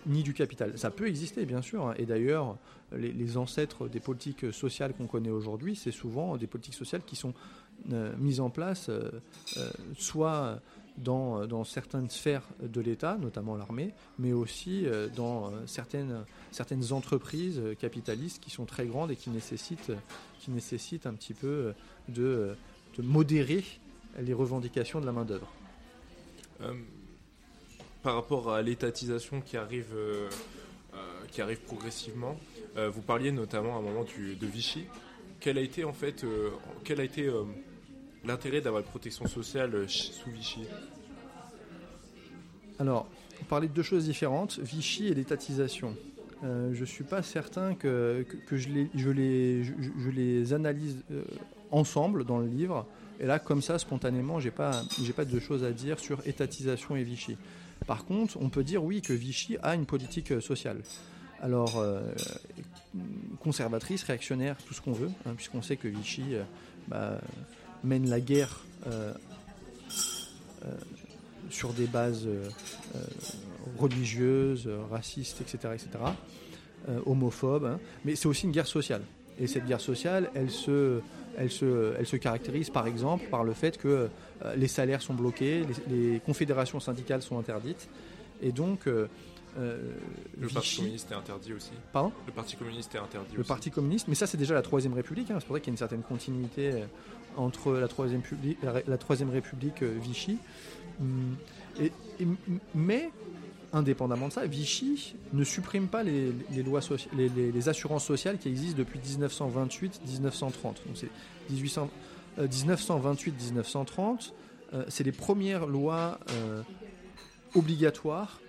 ni du capital. Ça peut exister, bien sûr, hein. et d'ailleurs, les, ancêtres des politiques sociales qu'on connaît aujourd'hui, c'est souvent des politiques sociales qui sont euh, mises en place euh, euh, soit dans, certaines sphères de l'État, notamment l'armée, mais aussi dans certaines, certaines entreprises capitalistes qui sont très grandes et qui nécessitent, qui nécessitent un petit peu de, de modérer les revendications de la main-d'œuvre par rapport à l'étatisation qui arrive, euh, euh, qui arrive progressivement, euh, vous parliez notamment à un moment de Vichy. Quel a été en fait, quel a été l'intérêt d'avoir une protection sociale sous Vichy? Alors, on parlait de deux choses différentes, Vichy et l'étatisation. je ne suis pas certain que, que, je, les, je, les, je, les analyse ensemble dans le livre. Et là, comme ça, spontanément, j'ai pas, j'ai pas de choses à dire sur étatisation et Vichy. Par contre, on peut dire oui que Vichy a une politique euh, sociale. Alors, euh, conservatrice, réactionnaire, tout ce qu'on veut, hein, puisqu'on sait que Vichy euh, bah, mène la guerre sur des bases religieuses, racistes, etc., etc., homophobes, hein. mais c'est aussi une guerre sociale. Et cette guerre sociale, elle se, elle se, elle se caractérise par exemple par le fait que euh, les salaires sont bloqués, les, confédérations syndicales sont interdites Et donc, le Parti communiste est interdit aussi. Pardon? Le Parti communiste est interdit Le Parti communiste, mais ça c'est déjà la Troisième République, hein, c'est pour ça qu'il y a une certaine continuité entre la Troisième, la, troisième République Vichy. Hum, et, mais indépendamment de ça, Vichy ne supprime pas les, lois les, assurances sociales qui existent depuis 1928-1930. Donc c'est 1928-1930, euh, c'est les premières lois euh, obligatoires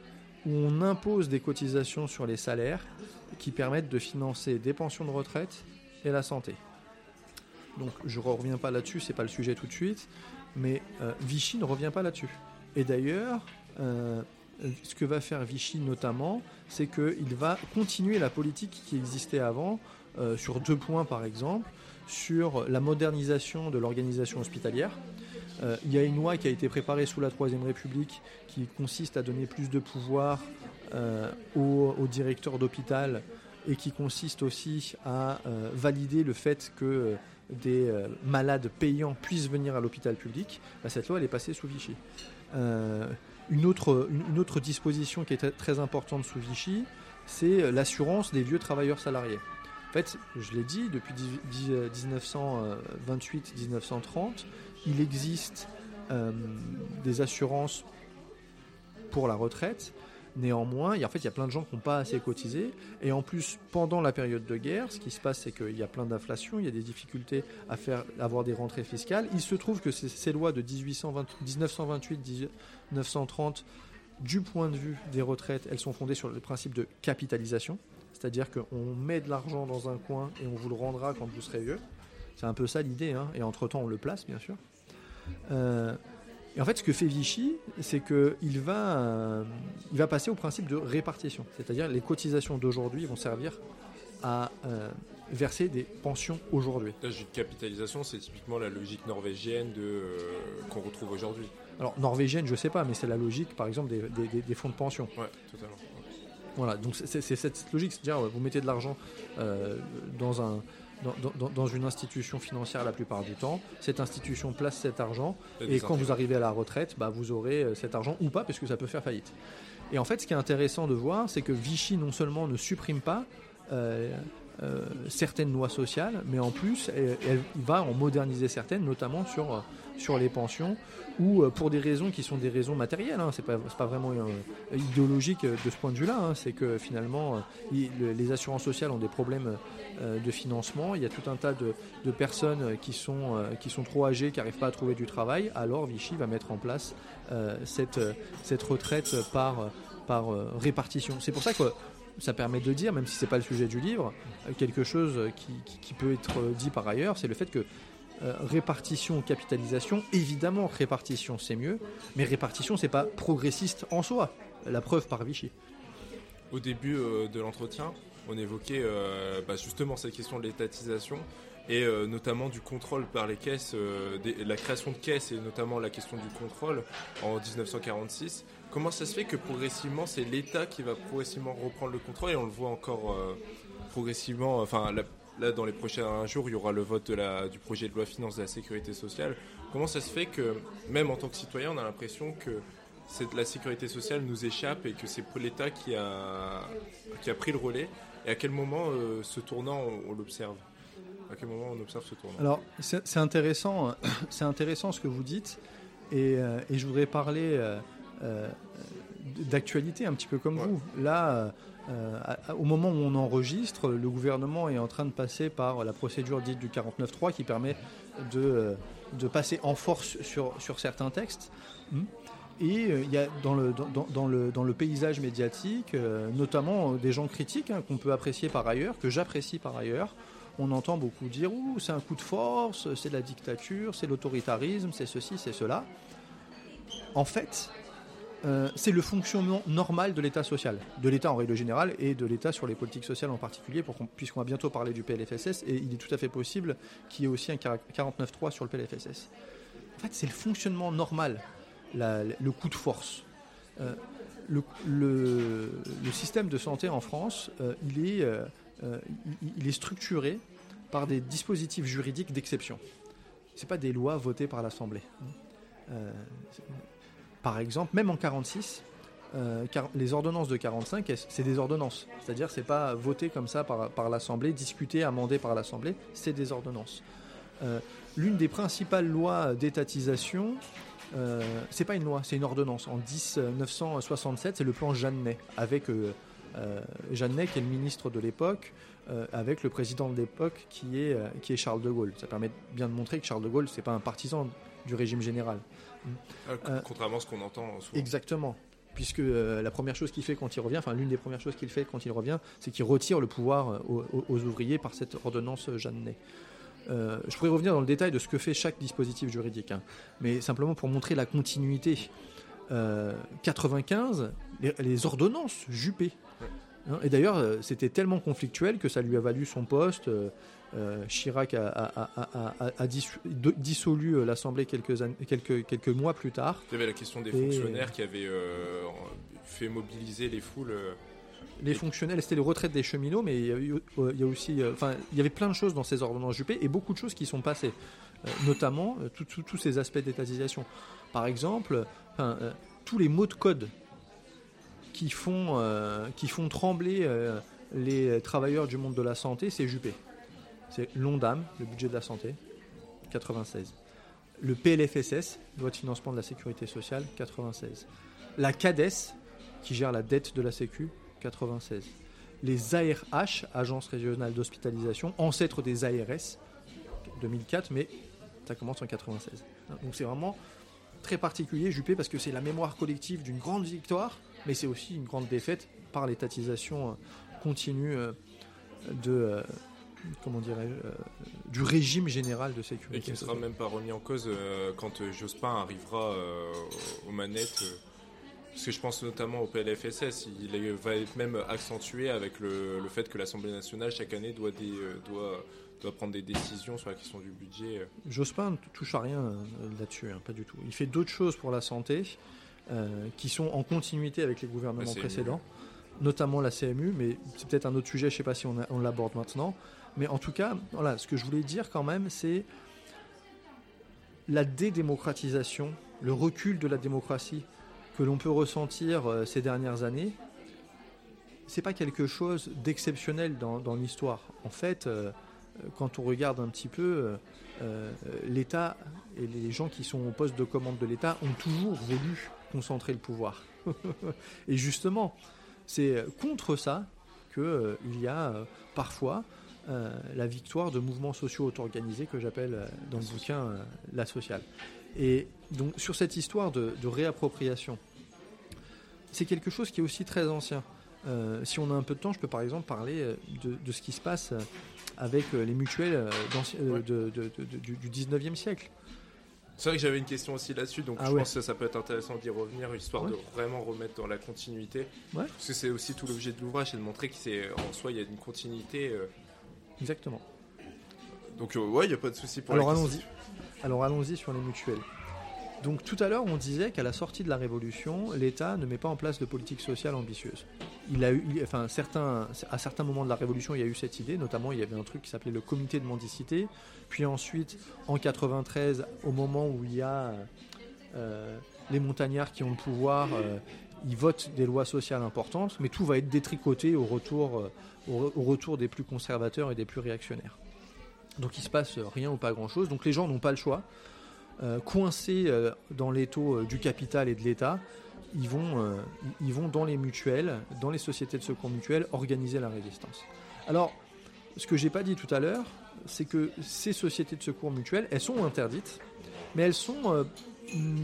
où on impose des cotisations sur les salaires qui permettent de financer des pensions de retraite et la santé. Donc je ne reviens pas là-dessus, c'est pas le sujet tout de suite, mais euh, Vichy ne revient pas là-dessus. Et d'ailleurs, ce que va faire Vichy notamment, c'est qu'il va continuer la politique qui existait avant, euh, sur deux points par exemple, sur la modernisation de l'organisation hospitalière. Euh, il y a une loi qui a été préparée sous la Troisième République qui consiste à donner plus de pouvoir euh, aux, aux, directeurs d'hôpital et qui consiste aussi à valider le fait que des malades payants puissent venir à l'hôpital public. Bah, cette loi, elle est passée sous Vichy. Une autre, disposition qui est très importante sous Vichy, c'est l'assurance des vieux travailleurs salariés. En fait, je l'ai dit, depuis 1928-1930, il existe euh, des assurances pour la retraite Néanmoins, en fait, il y a plein de gens qui n'ont pas assez cotisé. Et en plus, pendant la période de guerre, ce qui se passe, c'est qu'il y a plein d'inflation, il y a des difficultés à faire avoir des rentrées fiscales. Il se trouve que ces, lois de 1928-1930, du point de vue des retraites, elles sont fondées sur le principe de capitalisation. C'est-à-dire qu'on met de l'argent dans un coin et on vous le rendra quand vous serez vieux. C'est un peu ça l'idée, hein. et entre-temps on le place, bien sûr. Euh, et en fait, ce que fait Vichy, c'est qu'il va, euh, il va passer au principe de répartition. C'est-à-dire les cotisations d'aujourd'hui vont servir à euh, verser des pensions aujourd'hui. La capitalisation, c'est typiquement la logique norvégienne de, euh, qu'on retrouve aujourd'hui. Alors, norvégienne, je ne sais pas, mais c'est la logique, par exemple, des, des, fonds de pension. Ouais, totalement. Voilà, donc c'est, cette logique, c'est-à-dire vous mettez de l'argent dans un dans, une institution financière la plupart du temps. Cette institution place cet argent et, quand vous arrivez à la retraite, bah, vous aurez euh, cet argent ou pas parce que ça peut faire faillite. Et en fait, ce qui est intéressant de voir, c'est que Vichy non seulement ne supprime pas euh, euh, certaines lois sociales, mais en plus, elle, va en moderniser certaines, notamment sur, sur les pensions, ou pour des raisons qui sont des raisons matérielles. Hein, c'est pas, pas vraiment idéologique de ce point de vue-là. Hein, c'est que finalement, les assurances sociales ont des problèmes euh, de financement. Il y a tout un tas de, personnes qui sont, euh, qui sont trop âgées, qui n'arrivent pas à trouver du travail. Alors Vichy va mettre en place euh, cette, cette retraite par, par répartition. C'est pour ça que ça permet de dire, même si ce n'est pas le sujet du livre, quelque chose qui, peut être dit par ailleurs, c'est le fait que répartition, capitalisation, évidemment répartition c'est mieux, mais répartition c'est pas progressiste en soi. La preuve par Vichy. Au début de l'entretien, on évoquait euh, bah, justement cette question de l'étatisation et euh, notamment du contrôle par les caisses, euh, la création de caisses et notamment la question du contrôle en 1946. Comment ça se fait que progressivement c'est l'État qui va progressivement reprendre le contrôle et on le voit encore progressivement, enfin là dans les prochains jours il y aura le vote de la, du projet de loi finance de la sécurité sociale. Comment ça se fait que même en tant que citoyen on a l'impression que la sécurité sociale nous échappe et que c'est l'État qui a, qui a pris le relais? Et à quel moment euh, ce tournant, on, l'observe? À quel moment on observe ce tournant? Alors, c'est intéressant, (coughs) intéressant ce que vous dites, et, euh, je voudrais parler euh, d'actualité un petit peu comme vous. Là, au moment où on enregistre, le gouvernement est en train de passer par la procédure dite du 49.3 qui permet de, de passer en force sur, sur certains textes. Hmm. Et euh, il y a dans le, dans, le, dans le paysage médiatique, euh, notamment euh, des gens critiques hein, qu'on peut apprécier par ailleurs, que j'apprécie par ailleurs. On entend beaucoup dire Ouh, c'est un coup de force, c'est la dictature, c'est l'autoritarisme, c'est ceci, c'est cela. En fait, c'est le fonctionnement normal de l'État social, de l'État en règle générale et de l'État sur les politiques sociales en particulier, puisqu'on va bientôt parler du PLFSS, et il est tout à fait possible qu'il y ait aussi un 49.3 sur le PLFSS. En fait, c'est le fonctionnement normal le coup de force. Euh, le, système de santé en France, euh, il, est, euh, il, est structuré par des dispositifs juridiques d'exception. Ce pas des lois votées par l'Assemblée. Par exemple, même en 1946, les ordonnances de 45, c'est des ordonnances. C'est-à-dire, c'est pas voté comme ça par, l'Assemblée, discuté, amendé par l'Assemblée, c'est des ordonnances. L'une des principales lois d'étatisation, euh, c'est pas une loi, c'est une ordonnance. En 1967, c'est le plan Jeannet, avec euh, euh, Jeannet qui est le ministre de l'époque, euh, avec le président de l'époque qui est, qui est Charles de Gaulle. Ça permet bien de montrer que Charles de Gaulle, c'est pas un partisan du régime général. Ah, contrairement à ce qu'on entend souvent. Exactement puisque la première chose qu'il fait quand il revient, enfin l'une des premières choses qu'il fait quand il revient, c'est qu'il retire le pouvoir aux, aux, ouvriers par cette ordonnance Jeannet. Euh, je pourrais revenir dans le détail de ce que fait chaque dispositif juridique, hein. mais simplement pour montrer la continuité. 95, euh, les, ordonnances Juppé. Hein. et d'ailleurs, euh, c'était tellement conflictuel que ça lui a valu son poste. Chirac a, dissolu l'Assemblée quelques, quelques, quelques mois plus tard. Il y avait la question des fonctionnaires qui avaient fait mobiliser les foules les fonctionnels, c'était le retraite des cheminots, mais il y a, aussi, euh, enfin, il y avait plein de choses dans ces ordonnances Juppé et beaucoup de choses qui sont passées, euh, notamment euh, tous ces aspects d'étatisation. Par exemple, tous les mots de code qui font, qui font trembler les travailleurs du monde de la santé, c'est Juppé. C'est l'ONDAM, le budget de la santé, 96. Le PLFSS, loi de financement de la sécurité sociale, 96. La CADES, qui gère la dette de la Sécu, 96. Les ARH, Agence régionale d'hospitalisation, ancêtre des ARS, 2004, mais ça commence en 96. Donc c'est vraiment très particulier, Juppé, parce que c'est la mémoire collective d'une grande victoire, mais c'est aussi une grande défaite par l'étatisation euh, continue euh, de euh, comment dirais du régime général de sécurité. Et qui ne sera même pas remis en cause quand Jospin arrivera aux manettes parce que je pense notamment au PLFSS, il va être même accentué avec le, fait que l'Assemblée nationale chaque année doit, euh, doit, doit prendre des décisions sur la question du budget. Jospin ne touche à rien euh, là-dessus, hein, pas du tout. Il fait d'autres choses pour la santé euh, qui sont en continuité avec les gouvernements précédents, notamment la CMU, mais c'est peut-être un autre sujet, je ne sais pas si on, on l'aborde maintenant. Mais en tout cas, voilà, ce que je voulais dire quand même, c'est la dédémocratisation, le recul de la démocratie que l'on peut ressentir euh, ces dernières années, c'est pas quelque chose d'exceptionnel dans, l'histoire. En fait, euh, quand on regarde un petit peu, euh, l'État et les gens qui sont au poste de commande de l'État ont toujours voulu concentrer le pouvoir. (laughs) et justement, c'est contre ça qu'il y a parfois la victoire de mouvements sociaux auto-organisés que j'appelle dans le bouquin la sociale. Et donc sur cette histoire de, réappropriation, c'est quelque chose qui est aussi très ancien. Euh, si on a un peu de temps, je peux par exemple parler euh, de, ce qui se passe euh, avec les mutuelles du, 19e siècle. C'est vrai que j'avais une question aussi là-dessus, donc ah je pense que ça peut être intéressant d'y revenir, histoire de vraiment remettre dans la continuité. Parce que c'est aussi tout l'objet de l'ouvrage, c'est de montrer qu'en soi, il y a une continuité. Exactement. Donc ouais, il n'y a pas de souci pour Alors allons-y. Alors allons-y sur les mutuelles. Donc tout à l'heure, on disait qu'à la sortie de la Révolution, l'État ne met pas en place de politique sociale ambitieuse. Il a eu, enfin, certains, à certains moments de la Révolution, il y a eu cette idée, notamment il y avait un truc qui s'appelait le comité de mendicité. Puis ensuite, en 93, au moment où il y a euh, les montagnards qui ont le pouvoir, euh, ils votent des lois sociales importantes, mais tout va être détricoté au retour, euh, au retour des plus conservateurs et des plus réactionnaires. Donc il se passe rien ou pas grand-chose. Donc les gens n'ont pas le choix. Euh, coincés euh, dans les taux du capital et de l'État, ils vont, ils vont dans les mutuelles, dans les sociétés de secours mutuels, organiser la résistance. Alors, ce que j'ai pas dit tout à l'heure, c'est que ces sociétés de secours mutuels, elles sont interdites, mais elles sont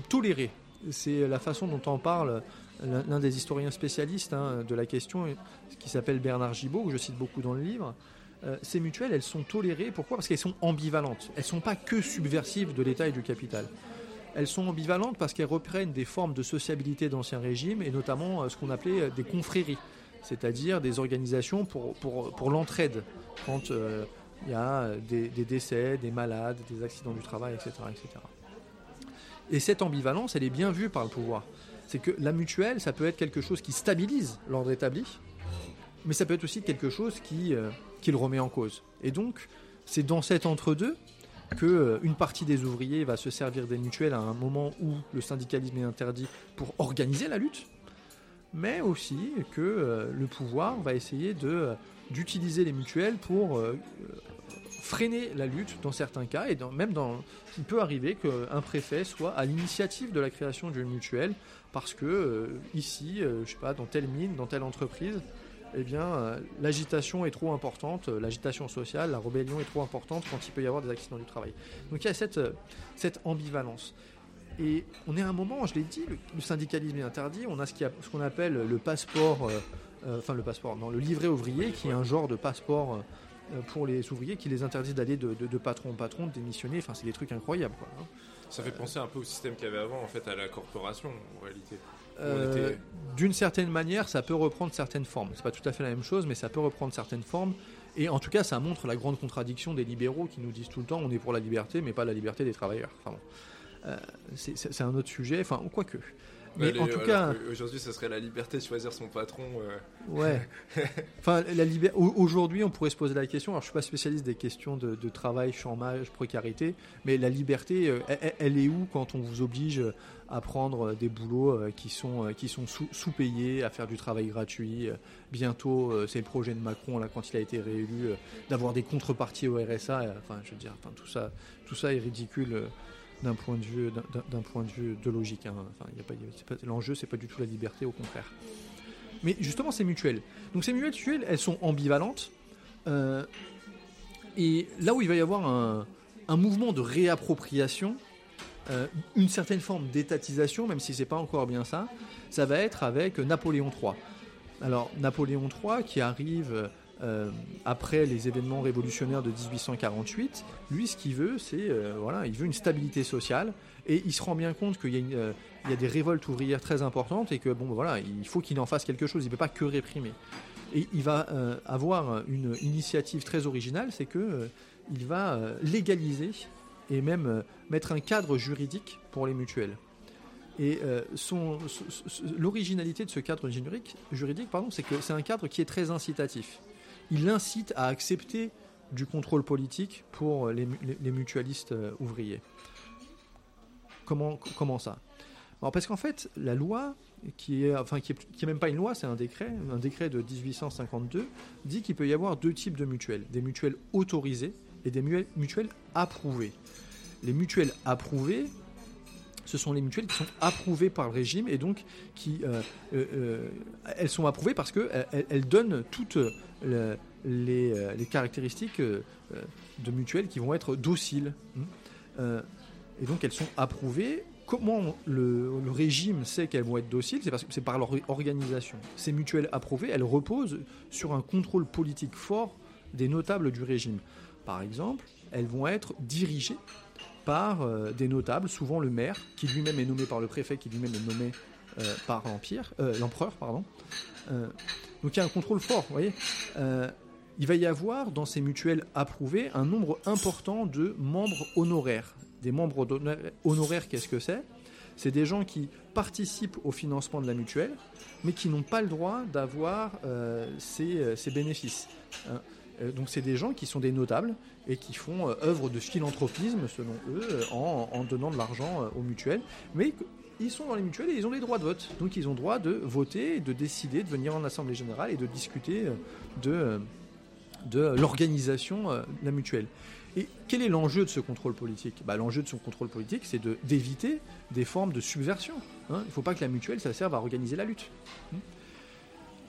tolérées. C'est la façon dont en parle l'un des historiens spécialistes hein, de la question, qui s'appelle Bernard Gibault, que je cite beaucoup dans le livre. Euh, ces mutuelles, elles sont tolérées. Pourquoi? Parce qu'elles sont ambivalentes. Elles ne sont pas que subversives de l'État et du capital. Elles sont ambivalentes parce qu'elles reprennent des formes de sociabilité d'ancien régime et notamment euh, ce qu'on appelait euh, des confréries, c'est-à-dire des organisations pour, pour, pour l'entraide quand il y a des, décès, des malades, des accidents du travail, etc., etc. Et cette ambivalence, elle est bien vue par le pouvoir. C'est que la mutuelle, ça peut être quelque chose qui stabilise l'ordre établi, mais ça peut être aussi quelque chose qui, qu'il remet en cause. Et donc, c'est dans cet entre-deux que euh, une partie des ouvriers va se servir des mutuelles à un moment où le syndicalisme est interdit pour organiser la lutte. mais aussi que le pouvoir va essayer de d'utiliser les mutuelles pour freiner la lutte dans certains cas, et même dans, il peut arriver qu'un préfet soit à l'initiative de la création d'une mutuelle, parce que euh, ici, euh, je sais pas, dans telle mine, dans telle entreprise, eh bien, euh, l'agitation est trop importante, l'agitation sociale, la rébellion est trop importante quand il peut y avoir des accidents du travail. Donc il y a cette, cette ambivalence. Et on est à un moment, je l'ai dit, le, syndicalisme est interdit, on a ce qu'on appelle le passeport, enfin le passeport, non, le livret ouvrier, qui est un genre de passeport euh, pour les ouvriers qui les interdisent d'aller de, patron en patron, de démissionner. Enfin, c'est des trucs incroyables. Quoi, hein. Ça fait penser un peu au système qu'il y avait avant, en fait, à la corporation, en réalité. Euh, d'une certaine manière, ça peut reprendre certaines formes. C'est pas tout à fait la même chose, mais ça peut reprendre certaines formes. Et en tout cas, ça montre la grande contradiction des libéraux qui nous disent tout le temps on est pour la liberté, mais pas la liberté des travailleurs. Enfin, euh, c'est un autre sujet. Enfin, quoi que. Mais en tout cas, aujourd'hui, ce serait la liberté de choisir son patron. Euh. Ouais. (laughs) enfin, la Aujourd'hui, on pourrait se poser la question. Alors, je suis pas spécialiste des questions de, travail, chômage, précarité, mais la liberté, euh, elle, est où quand on vous oblige à prendre des boulots euh, qui sont qui sont sous-payés, à faire du travail gratuit. Bientôt, c'est le projet de Macron là quand il a été réélu, d'avoir des contreparties au RSA. Enfin, je veux dire, enfin, tout ça, tout ça est ridicule d'un point de vue de logique. Hein. Enfin, pas, l'enjeu, c'est pas du tout la liberté, au contraire. Mais justement, c'est mutuel. Donc ces mutuelles, elles sont ambivalentes. Euh, et là où il va y avoir un, un mouvement de réappropriation, euh, une certaine forme d'étatisation, même si c'est pas encore bien ça, ça va être avec Napoléon III. Alors Napoléon III qui arrive euh, après les événements révolutionnaires de 1848, lui, ce qu'il veut, c'est euh, voilà, il veut une stabilité sociale et il se rend bien compte qu'il y, a euh, des révoltes ouvrières très importantes et que bon, voilà, il faut qu'il en fasse quelque chose. Il ne peut pas que réprimer. Et il va avoir une initiative très originale, c'est que il va légaliser et même mettre un cadre juridique pour les mutuelles. Et l'originalité de ce cadre juridique, juridique pardon, c'est que c'est un cadre qui est très incitatif il incite à accepter du contrôle politique pour les, mutualistes euh, ouvriers. Comment, ça? Parce qu'en fait, la loi, qui est, enfin, qui est, même pas une loi, c'est un décret, un décret de 1852, dit qu'il peut y avoir deux types de mutuelles, des mutuelles autorisées et des mutuelles approuvées. Les mutuelles approuvées, ce sont les mutuelles qui sont approuvées par le régime et donc qui euh, euh, elles sont approuvées parce qu'elles elles donnent toutes euh, les, caractéristiques euh, de mutuelles qui vont être dociles. Euh, et donc elles sont approuvées. Comment le, régime sait qu'elles vont être dociles? C'est parce que c'est par leur organisation. Ces mutuelles approuvées, elles reposent sur un contrôle politique fort des notables du régime. Par exemple, elles vont être dirigées par des notables, souvent le maire, qui lui-même est nommé par le préfet, qui lui-même est nommé par l'empire, l'empereur, pardon. Donc il y a un contrôle fort, vous voyez. Euh, il va y avoir dans ces mutuelles approuvées un nombre important de membres honoraires. Des membres honoraires, qu'est-ce que c'est? C'est des gens qui participent au financement de la mutuelle, mais qui n'ont pas le droit d'avoir euh, euh, ces, bénéfices. Donc c'est des gens qui sont des notables et qui font œuvre de philanthropisme, selon eux, en, en donnant de l'argent aux mutuelles, mais ils sont dans les mutuelles et ils ont les droits de vote. Donc ils ont droit de voter, de décider, de venir en assemblée générale et de discuter euh, de, euh, de l'organisation euh, de la mutuelle. Et quel est l'enjeu de ce contrôle politique? Bah, L'enjeu de ce contrôle politique, c'est d'éviter des formes de subversion. Hein. Il ne faut pas que la mutuelle, ça serve à organiser la lutte.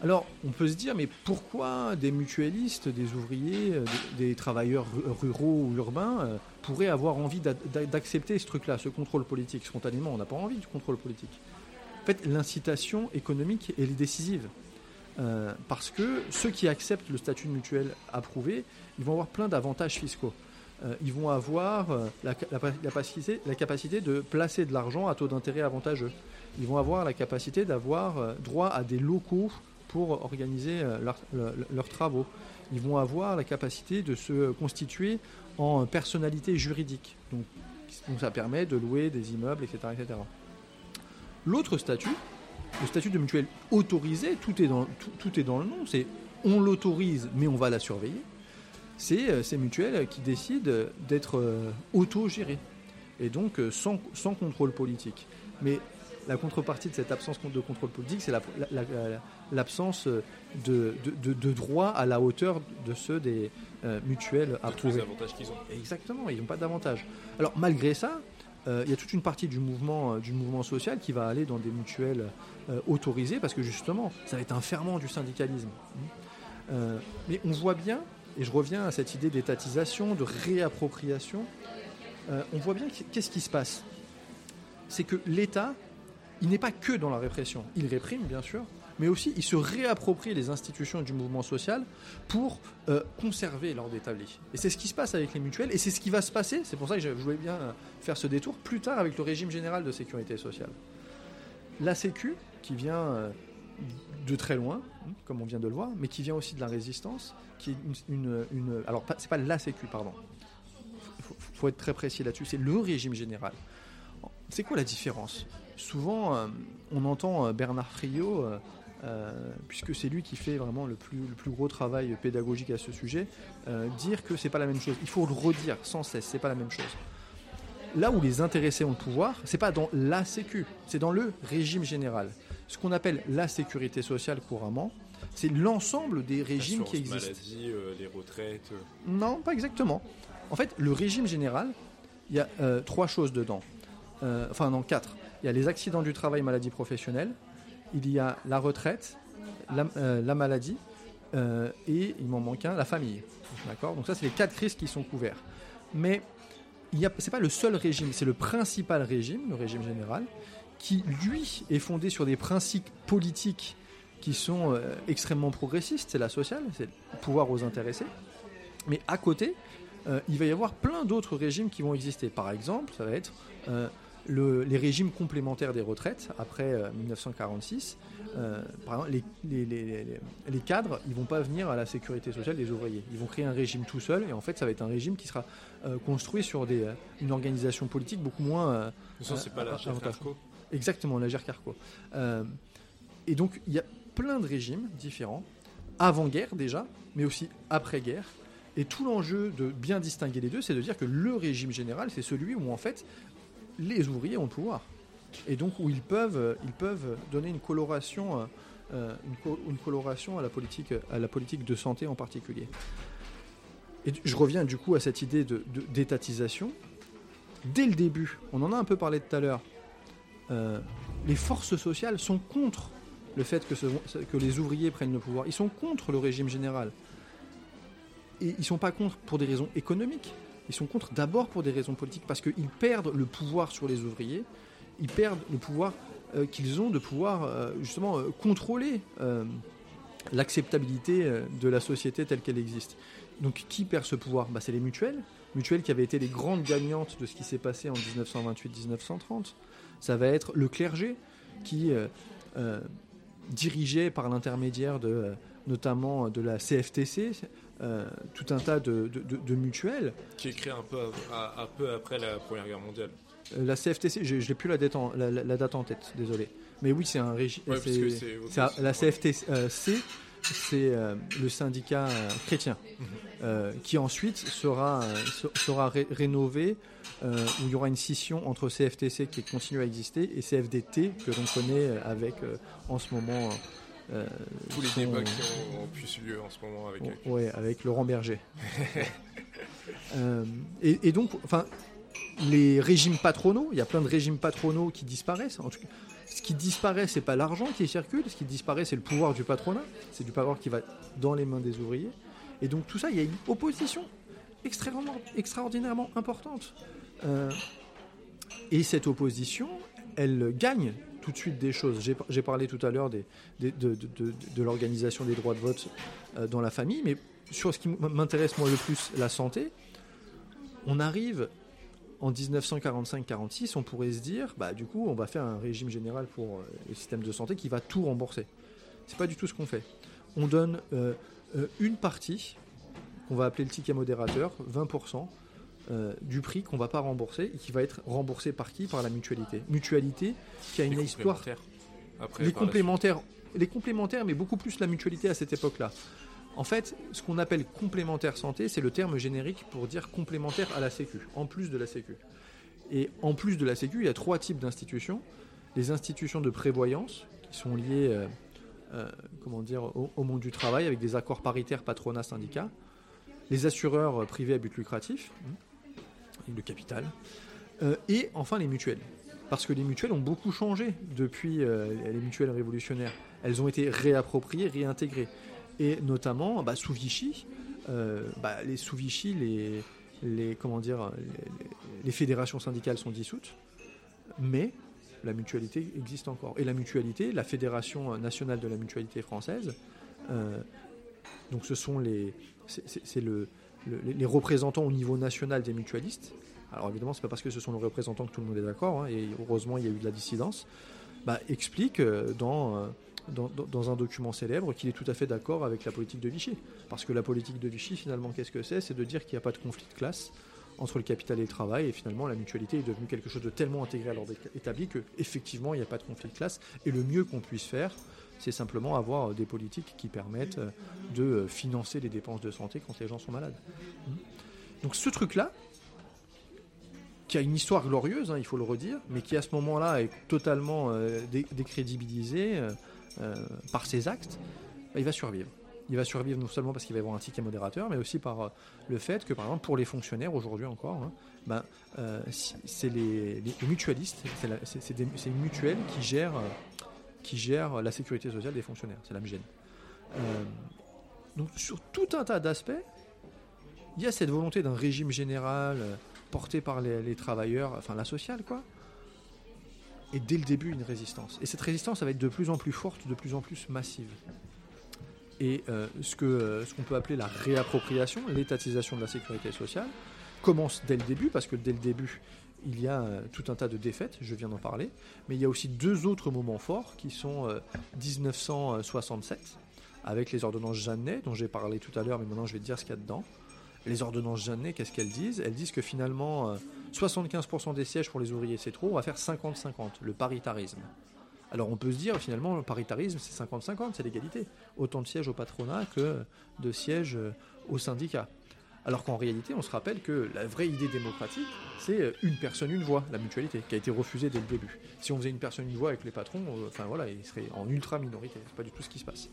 Alors, on peut se dire, mais pourquoi des mutualistes, des ouvriers, euh, des, travailleurs ruraux ou urbains euh, pourraient avoir envie d'accepter ce truc-là, ce contrôle politique? Spontanément, on n'a pas envie du contrôle politique. En fait, l'incitation économique, est décisive. Euh, parce que ceux qui acceptent le statut de mutuelle approuvé, ils vont avoir plein d'avantages fiscaux. ils vont avoir la, la, capacité, de placer de l'argent à taux d'intérêt avantageux. Ils vont avoir la capacité d'avoir droit à des locaux pour organiser euh, leurs travaux. Ils vont avoir la capacité de se constituer en personnalité juridique. Donc, ça permet de louer des immeubles, etc. etc. L'autre statut, le statut de mutuelle autorisé, tout est dans, tout, est dans le nom, c'est on l'autorise mais on va la surveiller. C'est euh, ces mutuelles qui décident d'être euh, auto-gérées et donc sans, sans contrôle politique. Mais la contrepartie de cette absence de contrôle politique, c'est l'absence la, de, de, de, droit à la hauteur de ceux des euh, mutuelles approuvées. avantages qu'ils ont. Exactement, ils n'ont pas d'avantages. Alors malgré ça, euh, il y a toute une partie du mouvement, euh, du mouvement social qui va aller dans des mutuelles autorisées parce que justement, ça va être un ferment du syndicalisme. mais on voit bien, et je reviens à cette idée d'étatisation, de réappropriation, on voit bien qu'est-ce qui se passe. C'est que l'État il n'est pas que dans la répression. Il réprime, bien sûr, mais aussi il se réapproprie les institutions du mouvement social pour euh, conserver l'ordre établi. Et c'est ce qui se passe avec les mutuelles, et c'est ce qui va se passer, c'est pour ça que je voulais bien euh, faire ce détour, plus tard avec le régime général de sécurité sociale. La Sécu, qui vient euh, de très loin, hein, comme on vient de le voir, mais qui vient aussi de la résistance, qui est une... une, alors, c'est pas la Sécu, pardon. Il faut, faut être très précis là-dessus, c'est le régime général. C'est quoi la différence? Souvent, euh, on entend euh, Bernard Friot, euh, puisque c'est lui qui fait vraiment le plus, le plus gros travail pédagogique à ce sujet, dire que c'est pas la même chose. Il faut le redire sans cesse, c'est pas la même chose. Là où les intéressés ont le pouvoir, c'est pas dans la Sécu, c'est dans le régime général. Ce qu'on appelle la sécurité sociale couramment, c'est l'ensemble des régimes qui existent. Maladie, les retraites. Non, pas exactement. En fait, le régime général, il y a trois choses dedans. Enfin, non, quatre. Il y a les accidents du travail, maladie professionnelle, il y a la retraite, la, euh, maladie, euh, et il m'en manque un, la famille. D'accord? Donc ça, c'est les quatre crises qui sont couverts. Mais ce n'est pas le seul régime, c'est le principal régime, le régime général, qui, lui, est fondé sur des principes politiques qui sont euh, extrêmement progressistes, c'est la sociale, c'est le pouvoir aux intéressés. Mais à côté, il va y avoir plein d'autres régimes qui vont exister. Par exemple, ça va être les régimes complémentaires des retraites après 1946. Euh, euh, par exemple, les, cadres, ils vont pas venir à la sécurité sociale des ouvriers. Ils vont créer un régime tout seul et en fait, ça va être un régime qui sera euh, construit sur des, une organisation politique beaucoup moins. ça, c'est pas la Carco Exactement, la Carco. et donc, il y a plein de régimes différents, avant-guerre déjà, mais aussi après-guerre. Et tout l'enjeu de bien distinguer les deux, c'est de dire que le régime général, c'est celui où en fait les ouvriers ont le pouvoir. Et donc où ils peuvent, ils peuvent donner une coloration, euh, euh, une, coloration à la, politique, à la politique de santé en particulier. Et je reviens du coup à cette idée d'étatisation. De, Dès le début, on en a un peu parlé tout à l'heure, euh, les forces sociales sont contre le fait que, que les ouvriers prennent le pouvoir. Ils sont contre le régime général. Et ils ne sont pas contre pour des raisons économiques. Ils sont contre d'abord pour des raisons politiques, parce qu'ils perdent le pouvoir sur les ouvriers, ils perdent le pouvoir euh, qu'ils ont de pouvoir euh, justement euh, contrôler l'acceptabilité de la société telle qu'elle existe. Donc qui perd ce pouvoir? Bah, C'est les mutuelles, mutuelles qui avaient été les grandes gagnantes de ce qui s'est passé en 1928-1930. Ça va être le clergé qui dirigeait par l'intermédiaire de notamment de la CFTC, euh, tout un tas de, mutuelles. Qui est créé un peu, après la Première Guerre mondiale. Euh, la CFTC, je n'ai plus la date, en, la, date en tête, désolé. Mais oui, c'est un régime. la CFTC, c'est euh, le syndicat chrétien, mhm. qui ensuite sera, sera rénové, où il y aura une scission entre CFTC qui continue à exister et CFDT que l'on connaît avec en ce moment euh, Tous les débats qui ont, plus lieu en ce moment avec, ouais, avec Laurent Berger. (laughs) Euh, et, donc, enfin, les régimes patronaux, il y a plein de régimes patronaux qui disparaissent. En tout cas, ce qui disparaît, c'est pas l'argent qui circule, ce qui disparaît, c'est le pouvoir du patronat, c'est du pouvoir qui va dans les mains des ouvriers. Et donc tout ça, il y a une opposition extrêmement, extraordinairement importante. Euh, et cette opposition, elle gagne tout de suite des choses. J'ai parlé tout à l'heure de, l'organisation des droits de vote euh, dans la famille, mais sur ce qui m'intéresse moi le plus, la santé, on arrive en 1945-46, on pourrait se dire, bah du coup, on va faire un régime général pour euh, le système de santé qui va tout rembourser. C'est pas du tout ce qu'on fait. On donne euh, une partie qu'on va appeler le ticket modérateur, 20%, euh, du prix qu'on va pas rembourser et qui va être remboursé par qui? Par la mutualité. Mutualité qui a une histoire. les complémentaires, les complémentaires, mais beaucoup plus la mutualité à cette époque-là. En fait, ce qu'on appelle complémentaire santé, c'est le terme générique pour dire complémentaire à la Sécu, en plus de la Sécu. Et en plus de la Sécu, il y a trois types d'institutions. les institutions de prévoyance qui sont liées comment dire, au, monde du travail avec des accords paritaires patronat-syndicat, les assureurs privés à but lucratif, hein, le capital, et enfin les mutuelles. Parce que les mutuelles ont beaucoup changé depuis les mutuelles révolutionnaires. Elles ont été réappropriées, réintégrées. Et notamment, bah, sous Vichy, bah, les sous Vichy, les, les, comment dire, les, fédérations syndicales sont dissoutes, mais la mutualité existe encore. Et la mutualité, la Fédération nationale de la mutualité française, euh, donc ce sont les, c'est le, les représentants au niveau national des mutualistes. Alors évidemment, c'est pas parce que ce sont les représentants que tout le monde est d'accord, hein, et heureusement il y a eu de la dissidence. Bah, explique euh, dans euh, dans, un document célèbre qu'il est tout à fait d'accord avec la politique de Vichy. Parce que la politique de Vichy, finalement, qu'est-ce que c'est? C'est de dire qu'il n'y a pas de conflit de classe entre le capital et le travail, et finalement la mutualité est devenue quelque chose de tellement intégré à l'ordre établi qu'effectivement il n'y a pas de conflit de classe, et le mieux qu'on puisse faire, c'est simplement avoir des politiques qui permettent de financer les dépenses de santé quand les gens sont malades. Donc ce truc-là, qui a une histoire glorieuse, hein, il faut le redire, mais qui à ce moment-là est totalement euh, décrédibilisé, euh, euh, par ses actes, bah, il va survivre. Il va survivre non seulement parce qu'il va y avoir un ticket modérateur, mais aussi par euh, le fait que, par exemple, pour les fonctionnaires, aujourd'hui encore, hein, euh, c'est les, mutualistes, c'est une mutuelle qui gère, qui gère la sécurité sociale des fonctionnaires. C'est la MGN. donc, sur tout un tas d'aspects, il y a cette volonté d'un régime général porté par les, travailleurs, enfin la sociale, quoi, et dès le début une résistance. Et cette résistance, va être de plus en plus forte, de plus en plus massive. Et euh, ce qu'on euh, ce qu'on peut appeler la réappropriation, l'étatisation de la sécurité sociale, commence dès le début, parce que dès le début, il y a euh, tout un tas de défaites, je viens d'en parler, mais il y a aussi deux autres moments forts qui sont 1967, avec les ordonnances Jeannet, dont j'ai parlé tout à l'heure, mais maintenant je vais te dire ce qu'il y a dedans. Les ordonnances Jeannet, qu'est-ce qu'elles disent? Elles disent que finalement, 75% des sièges pour les ouvriers, c'est trop, on va faire 50-50, le paritarisme. Alors on peut se dire finalement le paritarisme c'est 50-50, c'est l'égalité. Autant de sièges au patronat que de sièges euh, au syndicat. Alors qu'en réalité on se rappelle que la vraie idée démocratique c'est euh, une personne une voix, la mutualité, qui a été refusée dès le début. Si on faisait une personne une voix avec les patrons, euh, enfin voilà, ils seraient en ultra minorité, c'est pas du tout ce qui se passe.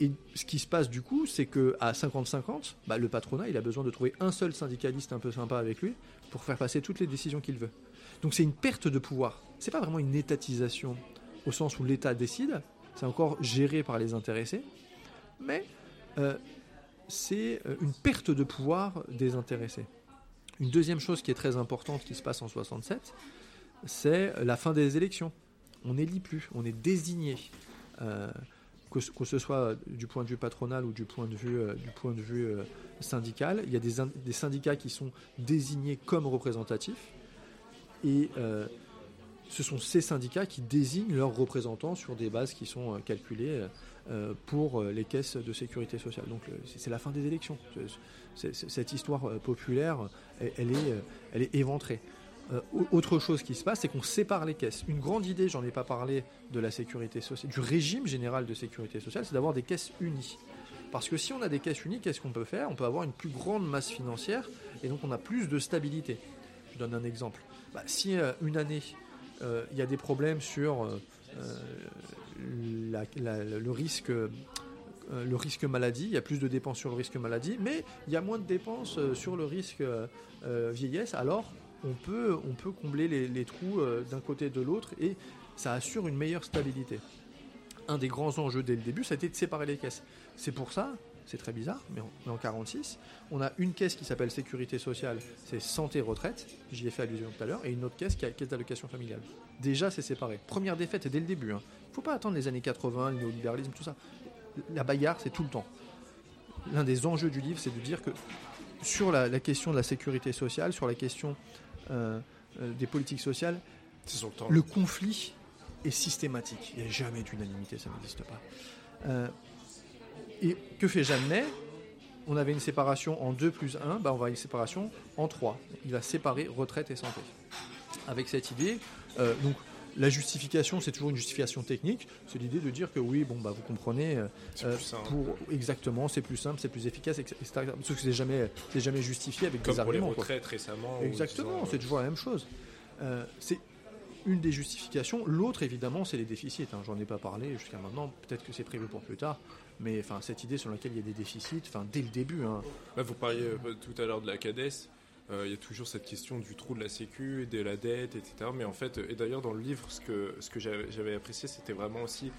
Et ce qui se passe du coup, c'est que à 50-50, bah, le patronat, il a besoin de trouver un seul syndicaliste un peu sympa avec lui pour faire passer toutes les décisions qu'il veut. Donc c'est une perte de pouvoir. C'est pas vraiment une étatisation au sens où l'État décide. C'est encore géré par les intéressés, mais euh, c'est euh, une perte de pouvoir des intéressés. Une deuxième chose qui est très importante qui se passe en 67, c'est la fin des élections. On n'élit plus, on est désigné. Euh, que, ce soit du point de vue patronal ou du point de vue, euh, syndical. Il y a des, syndicats qui sont désignés comme représentatifs et ce sont ces syndicats qui désignent leurs représentants sur des bases qui sont calculées pour les caisses de sécurité sociale. Donc c'est la fin des élections. Cette histoire populaire, elle est, elle est éventrée. Euh, autre chose qui se passe, c'est qu'on sépare les caisses. Une grande idée, j'en ai pas parlé, de la sécurité sociale, du régime général de sécurité sociale, c'est d'avoir des caisses unies. Parce que si on a des caisses unies, qu'est-ce qu'on peut faire? On peut avoir une plus grande masse financière et donc on a plus de stabilité. Je donne un exemple. Bah, si euh, une année, euh, il y a des problèmes sur le risque le risque maladie, il y a plus de dépenses sur le risque maladie, mais il y a moins de dépenses sur le risque vieillesse, alors on peut, combler les, trous euh, d'un côté et de l'autre et ça assure une meilleure stabilité. Un des grands enjeux dès le début, ça a été de séparer les caisses. C'est pour ça, c'est très bizarre, mais en, en 46, on a une caisse qui s'appelle sécurité sociale, c'est santé retraite, j'y ai fait allusion tout à l'heure, et une autre caisse qui est caisse d'allocation familiale. Déjà, c'est séparé. Première défaite, dès le début. Hein. Faut pas attendre les années 80, le néolibéralisme, tout ça. La bagarre, c'est tout le temps. L'un des enjeux du livre, c'est de dire que sur la, question de la sécurité sociale, sur la question euh, euh, des politiques sociales, le, conflit est systématique. Il n'y a jamais d'unanimité, ça n'existe pas. Euh, et que fait Jeannet On avait une séparation en 2 plus 1, bah on va avoir une séparation en 3. Il va séparer retraite et santé. Avec cette idée, donc la justification, c'est toujours une justification technique. C'est l'idée de dire que oui, bon, bah, vous comprenez, pour exactement, c'est plus simple, c'est plus efficace, etc. Parce que c'est jamais, c'est jamais justifié avec Comme des pour arguments. les retraites récemment. Exactement, c'est toujours la même chose. Euh, c'est une des justifications. L'autre, évidemment, c'est les déficits. Hein. J'en ai pas parlé jusqu'à maintenant. Peut-être que c'est prévu pour plus tard. Mais enfin, cette idée sur laquelle il y a des déficits, enfin, dès le début. Hein. vous parliez euh, tout à l'heure de la CADES. Euh, il y a toujours cette question du trou de la sécu, de la dette, etc. Mais en fait, et d'ailleurs dans le livre, ce que, ce que j'avais apprécié, c'était vraiment aussi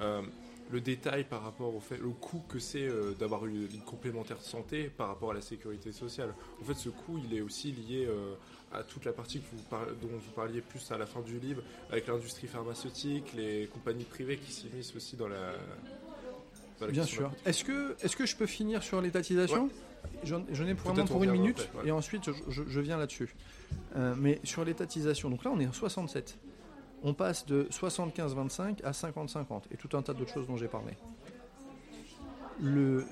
euh, le détail par rapport au fait, le coût que c'est euh, d'avoir une, une, complémentaire santé par rapport à la sécurité sociale. En fait, ce coût, il est aussi lié à toute la partie que vous dont vous parliez plus à la fin du livre, avec l'industrie pharmaceutique, les compagnies privées qui s'immiscent aussi dans la, Bien sûr. Est-ce que, est que je peux finir sur l'étatisation? J'en ai pour, pour une minute et ensuite je, viens là-dessus. Euh, mais sur l'étatisation, donc là on est en 67. On passe de 75-25 à 50-50 et tout un tas d'autres choses dont j'ai parlé. Le,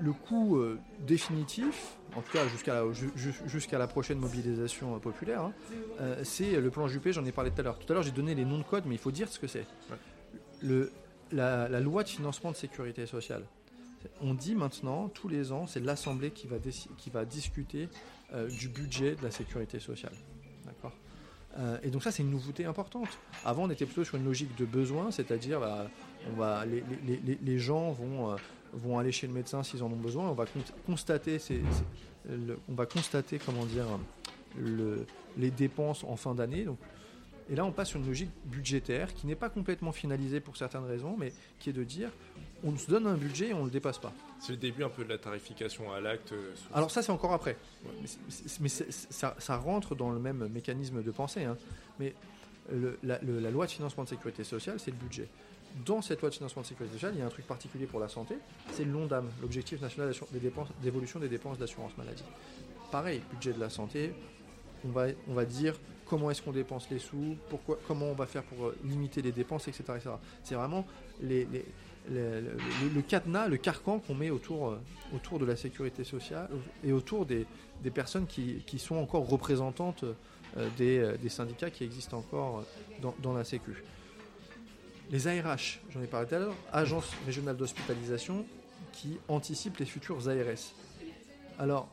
le, coût euh, définitif, en tout cas jusqu'à la, prochaine mobilisation euh, populaire, hein, c'est le plan Juppé, j'en ai parlé tout à l'heure. Tout à l'heure j'ai donné les noms de code, mais il faut dire ce que c'est. La, loi de financement de sécurité sociale. On dit maintenant, tous les ans, c'est l'Assemblée qui va, discuter euh, du budget de la sécurité sociale. D'accord? Euh, et donc ça, c'est une nouveauté importante. Avant, on était plutôt sur une logique de besoin, c'est-à-dire bah, on va, les, gens vont, euh, vont aller chez le médecin s'ils en ont besoin. On va constater, on va constater comment dire, le, les dépenses en fin d'année. Et là, on passe sur une logique budgétaire qui n'est pas complètement finalisée pour certaines raisons, mais qui est de dire on se donne un budget et on ne le dépasse pas. C'est le début un peu de la tarification à l'acte. Euh, Alors ça, c'est encore après. Mais, ça, rentre dans le même mécanisme de pensée. Hein. Mais la, loi de financement de sécurité sociale, c'est le budget. Dans cette loi de financement de sécurité sociale, il y a un truc particulier pour la santé, c'est l'ONDAM, l'objectif national d'évolution des dépenses d'assurance maladie. Pareil, budget de la santé, on va, on va dire comment est-ce qu'on dépense les sous, pourquoi, comment on va faire pour euh, limiter les dépenses, etc. C'est vraiment les, le, cadenas, le carcan qu'on met autour, euh, autour de la sécurité sociale et autour des, personnes qui, qui, sont encore représentantes euh, des, des, syndicats qui existent encore dans, dans la Sécu. Les ARH, j'en ai parlé tout à l'heure, Agence régionale d'hospitalisation qui anticipe les futurs ARS. Alors,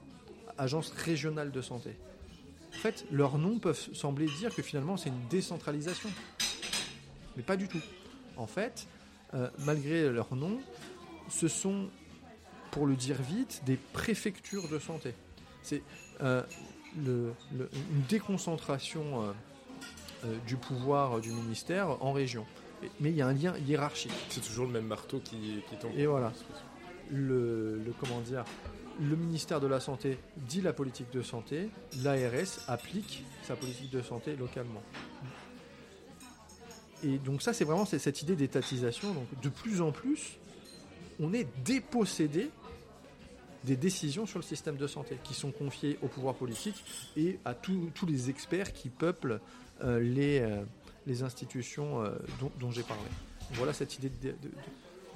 Agence régionale de santé. En fait, leurs noms peuvent sembler dire que finalement c'est une décentralisation. Mais pas du tout. En fait, euh, malgré leurs noms, ce sont, pour le dire vite, des préfectures de santé. C'est euh, une déconcentration euh, du pouvoir du ministère en région. Mais il y a un lien hiérarchique. C'est toujours le même marteau qui, qui tombe. Et voilà. Le, le, comment dire le ministère de la Santé dit la politique de santé, l'ARS applique sa politique de santé localement. Et donc ça, c'est vraiment cette idée d'étatisation. Donc de plus en plus, on est dépossédé des décisions sur le système de santé qui sont confiées au pouvoir politique et à tous les experts qui peuplent euh, les, euh, les institutions euh, dont, j'ai parlé. Voilà cette idée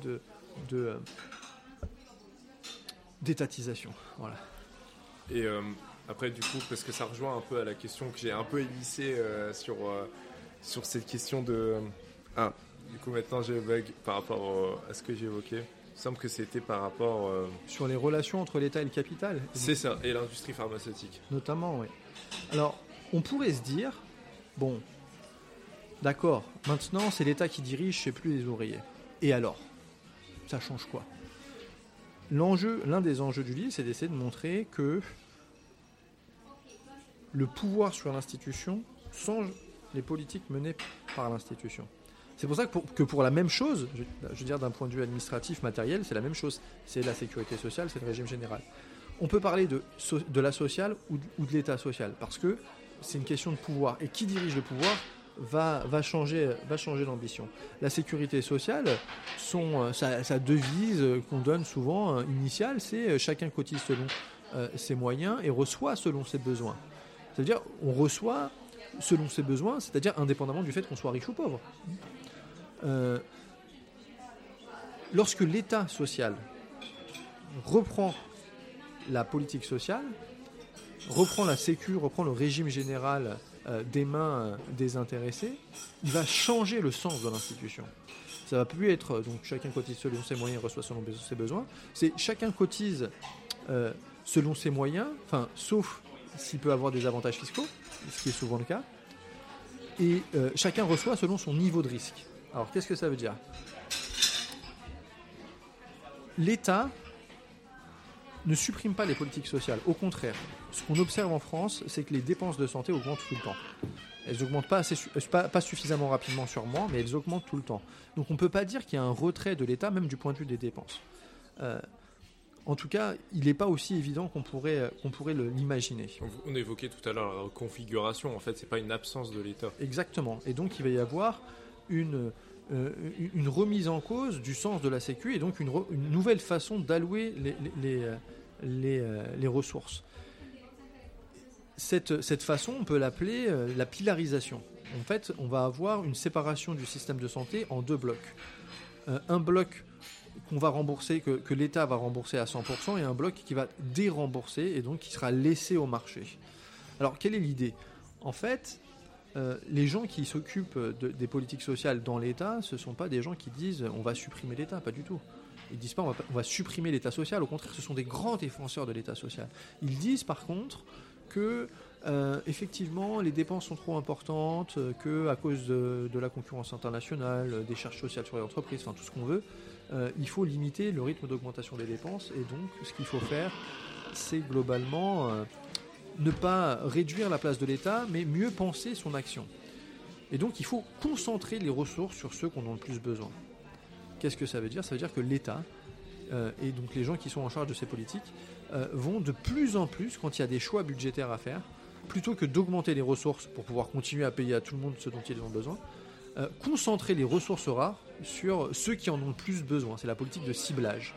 de, d'étatisation. Voilà. Et après, du coup, parce que ça rejoint un peu à la question que j'ai un peu émissée sur, sur cette question de. Ah, du coup, maintenant j'ai bug par rapport à ce que évoqué. Il semble que c'était par rapport. Sur les relations entre l'État et le capital. C'est ça, et l'industrie pharmaceutique. Notamment, oui. Alors, on pourrait se dire, bon, d'accord, maintenant c'est l'État qui dirige, c'est plus les ouvriers. Et alors? Ça change quoi? L'enjeu, l'un des enjeux du livre, c'est d'essayer de montrer que le pouvoir sur l'institution change les politiques menées par l'institution. C'est pour ça que pour, la même chose, je, veux dire d'un point de vue administratif, matériel, c'est la même chose. C'est la sécurité sociale, c'est le régime général. On peut parler de, de la sociale ou de l'état social, parce que c'est une question de pouvoir. Et qui dirige le pouvoir va, va changer, va changer l'ambition. La sécurité sociale, son, euh, sa, devise euh, qu'on donne souvent euh, initiale, c'est chacun cotise selon ses moyens et reçoit selon ses besoins. C'est-à-dire, on reçoit selon ses besoins, c'est-à-dire indépendamment du fait qu'on soit riche ou pauvre. lorsque l'État social reprend la politique sociale, reprend la sécu, reprend le régime général euh, des mains euh, des intéressés, il va changer le sens de l'institution. Ça va plus être euh, donc chacun cotise selon ses moyens, reçoit selon ses besoins. C'est chacun cotise selon ses moyens, enfin sauf s'il peut avoir des avantages fiscaux, ce qui est souvent le cas. et chacun reçoit selon son niveau de risque. Alors qu'est-ce que ça veut dire? L'État ne supprime pas les politiques sociales. Au contraire, ce qu'on observe en France, c'est que les dépenses de santé augmentent tout le temps. Elles augmentent pas, assez, pas, pas, suffisamment rapidement moi, mais elles augmentent tout le temps. Donc on ne peut pas dire qu'il y a un retrait de l'État, même du point de vue des dépenses. Euh, en tout cas, il n'est pas aussi évident qu'on pourrait, qu'on pourrait l'imaginer. On évoquait tout à l'heure la configuration. En fait, c'est pas une absence de l'État. Exactement. Et donc, il va y avoir une, euh, une remise en cause du sens de la Sécu et donc une, une nouvelle façon d'allouer les, les, les, euh, les, ressources. Cette, cette façon, on peut l'appeler la pilarisation. En fait, on va avoir une séparation du système de santé en deux blocs. un bloc qu'on va rembourser, que, l'État va rembourser à 100%, et un bloc qui va dérembourser et donc qui sera laissé au marché. Alors, quelle est l'idée? En fait, euh, les gens qui s'occupent des politiques sociales dans l'État, ce ne sont pas des gens qui disent on va supprimer l'État, pas du tout. Ils disent pas on va, supprimer l'État social, au contraire, ce sont des grands défenseurs de l'État social. Ils disent par contre que euh, effectivement les dépenses sont trop importantes, que à cause de, la concurrence internationale, des charges sociales sur les entreprises, enfin tout ce qu'on veut, euh, il faut limiter le rythme d'augmentation des dépenses et donc ce qu'il faut faire, c'est globalement euh, ne pas réduire la place de l'État, mais mieux penser son action. Et donc il faut concentrer les ressources sur ceux qu'on a le plus besoin. Qu'est-ce que ça veut dire? Ça veut dire que l'État euh, et donc les gens qui sont en charge de ces politiques vont de plus en plus, quand il y a des choix budgétaires à faire, plutôt que d'augmenter les ressources pour pouvoir continuer à payer à tout le monde ce dont ils ont besoin, euh, concentrer les ressources rares sur ceux qui en ont le plus besoin. C'est la politique de ciblage.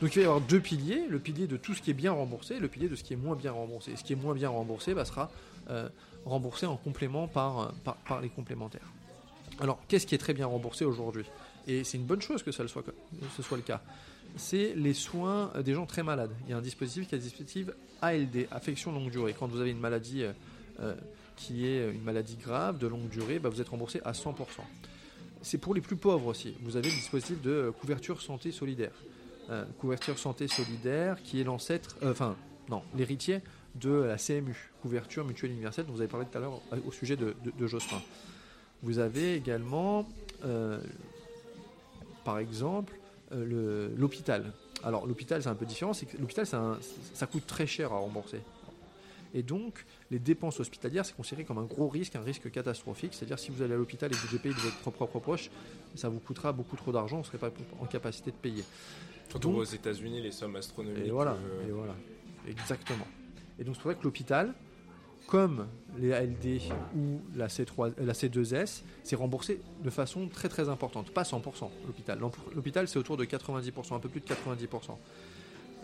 Donc il va y avoir deux piliers, le pilier de tout ce qui est bien remboursé et le pilier de ce qui est moins bien remboursé. Et ce qui est moins bien remboursé bah, sera euh, remboursé en complément par, par, les complémentaires. Alors qu'est-ce qui est très bien remboursé aujourd'hui? Et c'est une bonne chose que, ça soit, ce soit le cas. C'est les soins des gens très malades. Il y a un dispositif qui est un dispositif ALD, affection longue durée. Quand vous avez une maladie euh, qui est une maladie grave de longue durée, bah, vous êtes remboursé à 100%. C'est pour les plus pauvres aussi. Vous avez le dispositif de couverture santé solidaire. Euh, couverture santé solidaire qui est l'ancêtre, euh, non, l'héritier de la CMU, couverture mutuelle universelle dont vous avez parlé tout à l'heure au sujet de, de, Jospin. Vous avez également, euh, par exemple, l'hôpital. Alors l'hôpital c'est un peu différent, l'hôpital ça coûte très cher à rembourser. Et donc, les dépenses hospitalières, c'est considéré comme un gros risque, un risque catastrophique. C'est-à-dire, si vous allez à l'hôpital et que vous devez payer de votre propre poche, ça vous coûtera beaucoup trop d'argent, vous ne serez pas en capacité de payer. Surtout aux États-Unis, les sommes astronomiques. Et voilà, euh, et voilà. exactement. Et donc, c'est vrai que l'hôpital, comme les ALD ou la, C3, la C2S, c'est remboursé de façon très très importante, pas 100% l'hôpital. L'hôpital, c'est autour de 90%, un peu plus de 90%.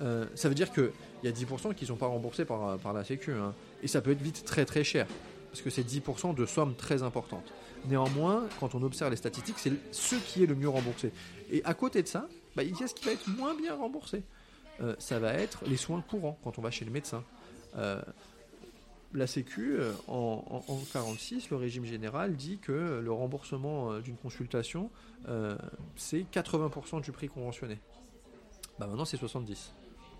Euh, ça veut dire qu'il y a 10% qui ne sont pas remboursés par, par la Sécu. Hein. Et ça peut être vite très très cher. Parce que c'est 10% de sommes très importantes. Néanmoins, quand on observe les statistiques, c'est ce qui est le mieux remboursé. Et à côté de ça, bah, il y a ce qui va être moins bien remboursé. Euh, ça va être les soins courants quand on va chez le médecin. Euh, la Sécu, en, en, 46, le régime général dit que le remboursement d'une consultation, c'est 80% du prix conventionné. Bah maintenant, c'est 70.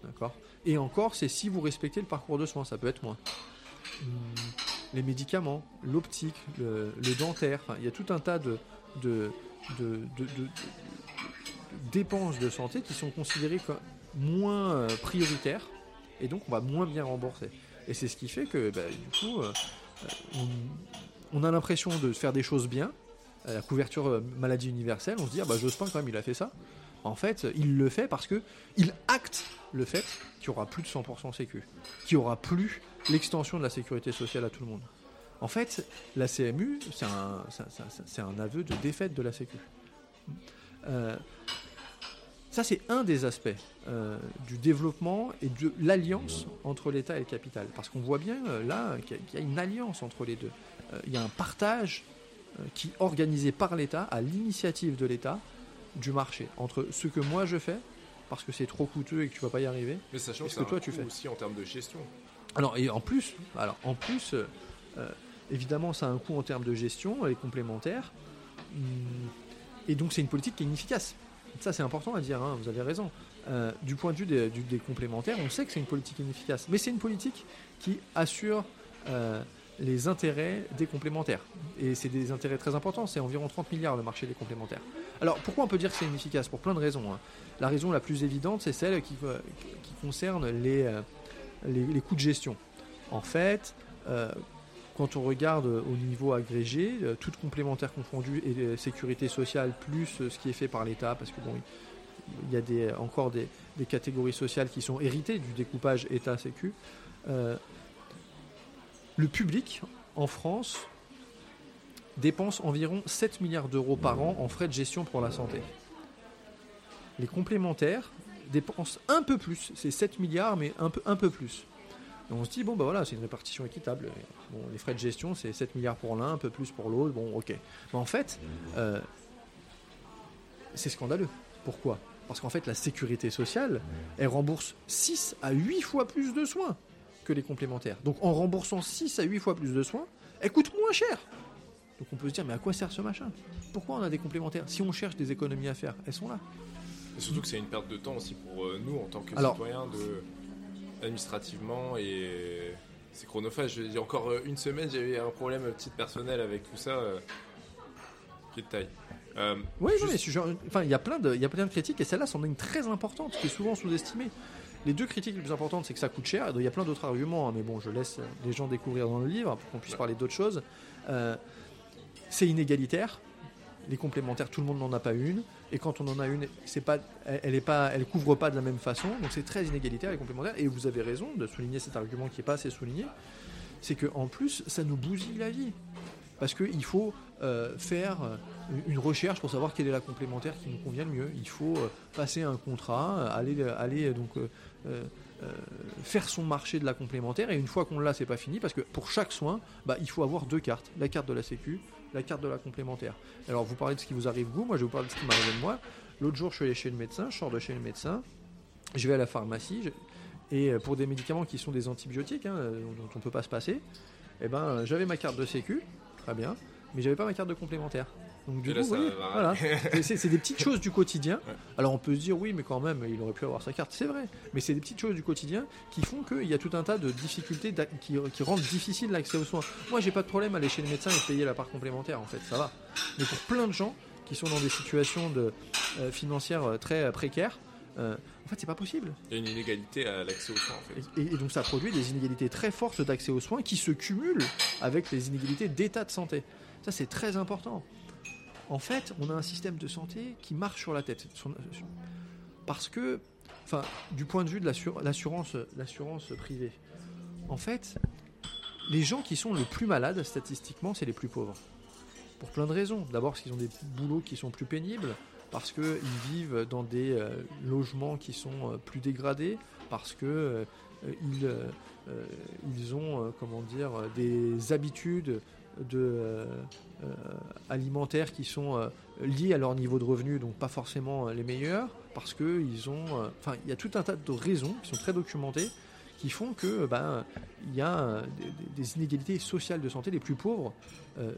D'accord Et encore, c'est si vous respectez le parcours de soins, ça peut être moins. Hmm, les médicaments, l'optique, le, dentaire, il y a tout un tas de, dépenses de santé qui sont considérées comme moins euh, prioritaires et donc on va moins bien rembourser. Et c'est ce qui fait que bah, du coup, euh, on, a l'impression de faire des choses bien. La couverture euh, maladie universelle, on se dit ah bah Jospin quand même il a fait ça. En fait, il le fait parce que il acte le fait qu'il n'y aura plus de 100% sécu, qu'il n'y aura plus l'extension de la sécurité sociale à tout le monde. En fait, la CMU, c'est un, aveu de défaite de la sécu. Euh, ça, c'est un des aspects euh, du développement et de l'alliance entre l'État et le capital. Parce qu'on voit bien euh, là qu'il y a une alliance entre les deux. il y a un partage qui est organisé par l'État, à l'initiative de l'État, du marché entre ce que moi je fais parce que c'est trop coûteux et que tu vas pas y arriver. Mais sachant que, que toi tu fais aussi en termes de gestion. Alors et en plus, alors en plus, euh, euh, évidemment, ça a un coût en termes de gestion, elle est complémentaire, hum, et donc c'est une politique qui est inefficace. Ça c'est important à dire, hein, vous avez raison. Euh, du point de vue des, des complémentaires, on sait que c'est une politique inefficace, mais c'est une politique qui assure les intérêts des complémentaires. Et c'est des intérêts très importants, c'est environ 30 milliards le marché des complémentaires. Alors pourquoi on peut dire que c'est inefficace? Pour plein de raisons. Hein. La raison la plus évidente, c'est celle qui, euh, concerne les, euh, les, les, coûts de gestion. En fait, euh, quand on regarde au niveau agrégé, euh, toute complémentaire confondue et sécurité sociale plus ce qui est fait par l'État, parce que bon, il y a des, encore des, catégories sociales qui sont héritées du découpage État-Sécu. Le public en France dépense environ 7 milliards d'euros par an en frais de gestion pour la santé. Les complémentaires dépensent un peu plus, c'est 7 milliards, mais un peu, un peu plus. On se dit, bon, bah voilà, c'est une répartition équitable. Bon, les frais de gestion, c'est 7 milliards pour l'un, un peu plus pour l'autre, bon, ok. Mais en fait, euh, c'est scandaleux. Pourquoi? Parce qu'en fait, la sécurité sociale, elle rembourse 6 à 8 fois plus de soins que les complémentaires. Donc en remboursant 6 à 8 fois plus de soins, elle coûte moins cher. Donc on peut se dire, mais à quoi sert ce machin? Pourquoi on a des complémentaires? Si on cherche des économies à faire, elles sont là. Et surtout que c'est une perte de temps aussi pour euh, nous en tant que Alors, citoyens de administrativement et c'est chronophage. Il y a encore euh, une semaine, j'avais un problème titre personnel avec tout ça euh, qui de taille. Euh, oui, juste... mais enfin, il y a plein de, il y a plein de critiques et celle-là, c'en est une très importante qui est souvent sous-estimée. Les deux critiques les plus importantes, c'est que ça coûte cher. Il y a plein d'autres arguments, hein, mais bon, je laisse les gens découvrir dans le livre pour qu'on puisse parler d'autres choses. Euh, c'est inégalitaire. Les complémentaires, tout le monde n'en a pas une. Et quand on en a une, c'est pas, elle est pas, elle couvre pas de la même façon. Donc c'est très inégalitaire les complémentaires. Et vous avez raison de souligner cet argument qui est pas assez souligné, c'est que en plus, ça nous bousille la vie parce qu'il faut euh, faire une recherche pour savoir quelle est la complémentaire qui nous convient le mieux. Il faut euh, passer un contrat, aller, aller donc euh, euh, faire son marché de la complémentaire. Et une fois qu'on l'a, c'est pas fini parce que pour chaque soin, bah, il faut avoir deux cartes la carte de la Sécu, la carte de la complémentaire. Alors vous parlez de ce qui vous arrive vous, moi je vous parler de ce qui m'arrive de moi. L'autre jour, je suis allé chez le médecin, je sors de chez le médecin, je vais à la pharmacie et pour des médicaments qui sont des antibiotiques hein, dont on peut pas se passer, eh ben j'avais ma carte de Sécu très bien, mais j'avais pas ma carte de complémentaire. Donc du coup, voilà, (laughs) c'est des petites choses du quotidien. Alors on peut se dire oui, mais quand même, il aurait pu avoir sa carte, c'est vrai. Mais c'est des petites choses du quotidien qui font qu'il y a tout un tas de difficultés qui, qui rendent difficile l'accès aux soins. Moi, j'ai pas de problème à aller chez le médecin et payer la part complémentaire, en fait, ça va. Mais pour plein de gens qui sont dans des situations de, euh, financières euh, très euh, précaires, en fait, c'est pas possible. Il y a une inégalité à l'accès aux soins, en fait. Et, et, donc, ça produit des inégalités très fortes d'accès aux soins qui se cumulent avec les inégalités d'état de santé. Ça, c'est très important. En fait, on a un système de santé qui marche sur la tête. Parce que, enfin, du point de vue de l'assurance, privée, en fait, les gens qui sont le plus malades, statistiquement, c'est les plus pauvres. Pour plein de raisons. D'abord parce qu'ils ont des boulots qui sont plus pénibles, parce qu'ils vivent dans des euh, logements qui sont euh, plus dégradés, parce que euh, ils, ils ont, comment dire, des habitudes de, euh, euh, alimentaires qui sont euh, liés à leur niveau de revenu, donc pas forcément les meilleurs, parce que ils ont, enfin, il y a tout un tas de raisons qui sont très documentées qui font que ben il y a des, des, inégalités sociales de santé. Les plus pauvres euh,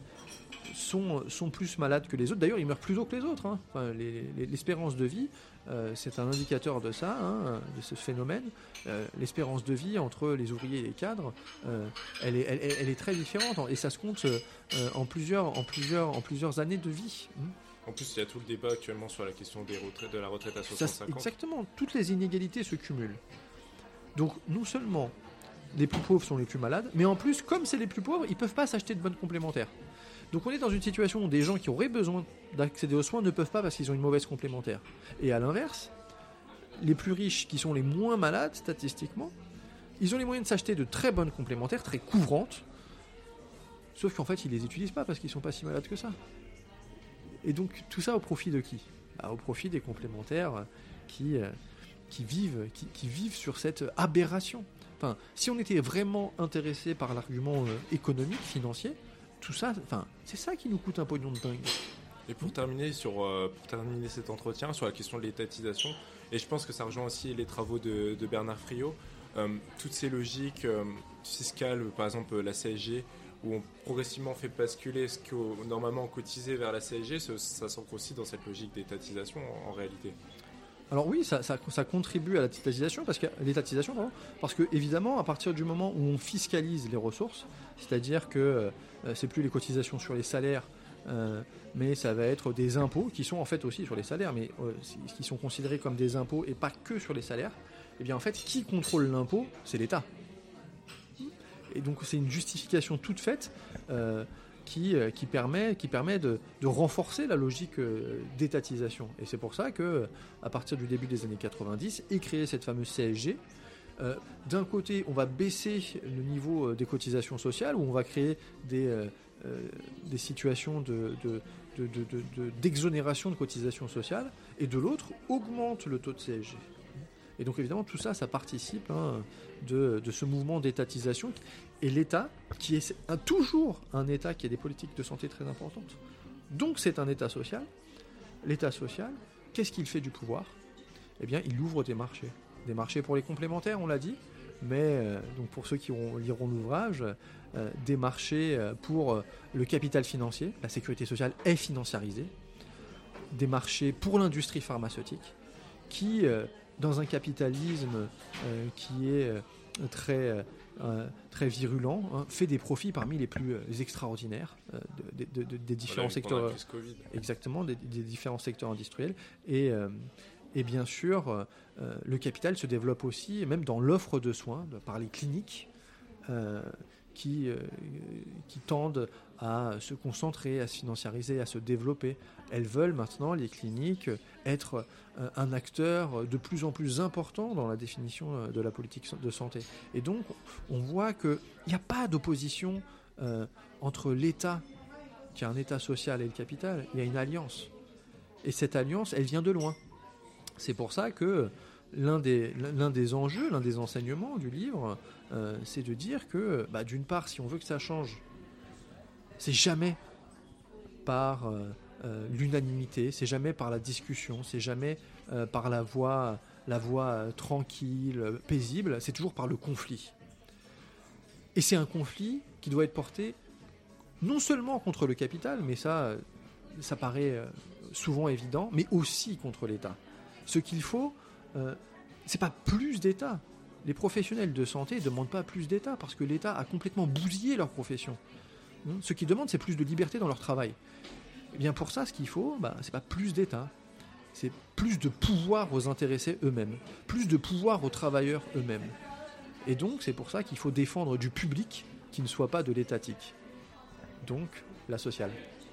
sont, sont plus malades que les autres. D'ailleurs, ils meurent plus tôt que les autres. Hein. Enfin, L'espérance de vie, euh, c'est un indicateur de ça, hein, de ce phénomène. Euh, L'espérance de vie entre les ouvriers et les cadres, euh, elle, est, elle, elle, est, très différente et ça se compte en, plusieurs, en, plusieurs, en plusieurs années de vie. En plus, il y a tout le débat actuellement sur la question des retraites, de la retraite à 65 ans. Exactement, toutes les inégalités se cumulent. Donc, non seulement les plus pauvres sont les plus malades, mais en plus, comme c'est les plus pauvres, ils peuvent pas s'acheter de bonnes complémentaires. Donc on est dans une situation où des gens qui auraient besoin d'accéder aux soins ne peuvent pas parce qu'ils ont une mauvaise complémentaire. Et à l'inverse, les plus riches qui sont les moins malades statistiquement, ils ont les moyens de s'acheter de très bonnes complémentaires, très couvrantes, sauf qu'en fait ils les utilisent pas parce qu'ils sont pas si malades que ça. Et donc tout ça au profit de qui? Bah, Au profit des complémentaires qui, euh, qui, vivent, qui, vivent sur cette aberration. Enfin, si on était vraiment intéressé par l'argument euh, économique, financier, tout ça, enfin, c'est ça qui nous coûte un pognon de dingue. Et pour terminer, sur, euh, pour terminer cet entretien sur la question de l'étatisation, et je pense que ça rejoint aussi les travaux de, Bernard Friot, euh, toutes ces logiques fiscales, par exemple la CSG, où on progressivement fait basculer ce que normalement on cotisait vers la CSG, ça, ça aussi dans cette logique d'étatisation en réalité. Alors oui, ça, contribue à l'étatisation parce que l'étatisation, parce que évidemment, à partir du moment où on fiscalise les ressources, c'est-à-dire que euh, c'est plus les cotisations sur les salaires, euh, mais ça va être des impôts qui sont en fait aussi sur les salaires, mais euh, qui sont considérés comme des impôts et pas que sur les salaires. Et bien en fait, qui contrôle l'impôt C'est l'État. Et donc c'est une justification toute faite euh, qui, euh, qui, permet, de, renforcer la logique euh, d'étatisation. Et c'est pour ça que, à partir du début des années 90, est créée cette fameuse CSG. Euh, D'un côté, on va baisser le niveau des cotisations sociales, où on va créer des, situations de, de d'exonération de, cotisations sociales, et de l'autre, augmente le taux de CSG. Et donc évidemment, tout ça, ça participe hein, de, ce mouvement d'étatisation. Et l'État, qui est toujours un État qui a des politiques de santé très importantes, donc c'est un État social. L'État social, qu'est-ce qu'il fait du pouvoir? Eh bien, il ouvre des marchés. Des marchés pour les complémentaires, on l'a dit, mais euh, donc pour ceux qui liront l'ouvrage, euh, des marchés euh, pour le capital financier, la sécurité sociale est financiarisée, des marchés pour l'industrie pharmaceutique, qui, dans un capitalisme euh, qui est euh, très, euh, très virulent, hein, fait des profits parmi les plus extraordinaires euh, de- de- de- des différents Voilà, secteurs. Exactement, des, des différents secteurs industriels. Et, et bien sûr, le capital se développe aussi, même dans l'offre de soins, par les cliniques, qui, qui tendent à se concentrer, à se financiariser, à se développer. Elles veulent maintenant, les cliniques, être euh, un acteur de plus en plus important dans la définition euh, de la politique de santé. Et donc, on voit qu'il n'y a pas d'opposition euh, entre l'État, qui est un État social, et le capital. Il y a une alliance. Et cette alliance, elle vient de loin. C'est pour ça que l'un des, enjeux, l'un des enseignements du livre, c'est de dire que, bah, d'une part, si on veut que ça change, c'est jamais par euh, l'unanimité, c'est jamais par la discussion, c'est jamais euh, par la voie, la voie euh, tranquille, paisible, c'est toujours par le conflit. Et c'est un conflit qui doit être porté non seulement contre le capital, mais ça, ça paraît souvent évident, mais aussi contre l'État. Ce qu'il faut, euh, c'est pas plus d'État. Les professionnels de santé ne demandent pas plus d'État parce que l'État a complètement bousillé leur profession. Hmm, Ce qu'ils demandent, c'est plus de liberté dans leur travail. Et bien pour ça, ce qu'il faut, bah, c'est pas plus d'État, c'est plus de pouvoir aux intéressés eux-mêmes, plus de pouvoir aux travailleurs eux-mêmes. Et donc, c'est pour ça qu'il faut défendre du public qui ne soit pas de l'étatique. Donc, la sociale.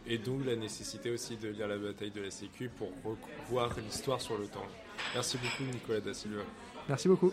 Et d'où la nécessité aussi de lire la bataille de la Sécu pour revoir l'histoire sur le temps. Merci beaucoup Nicolas Da Silva. Merci beaucoup.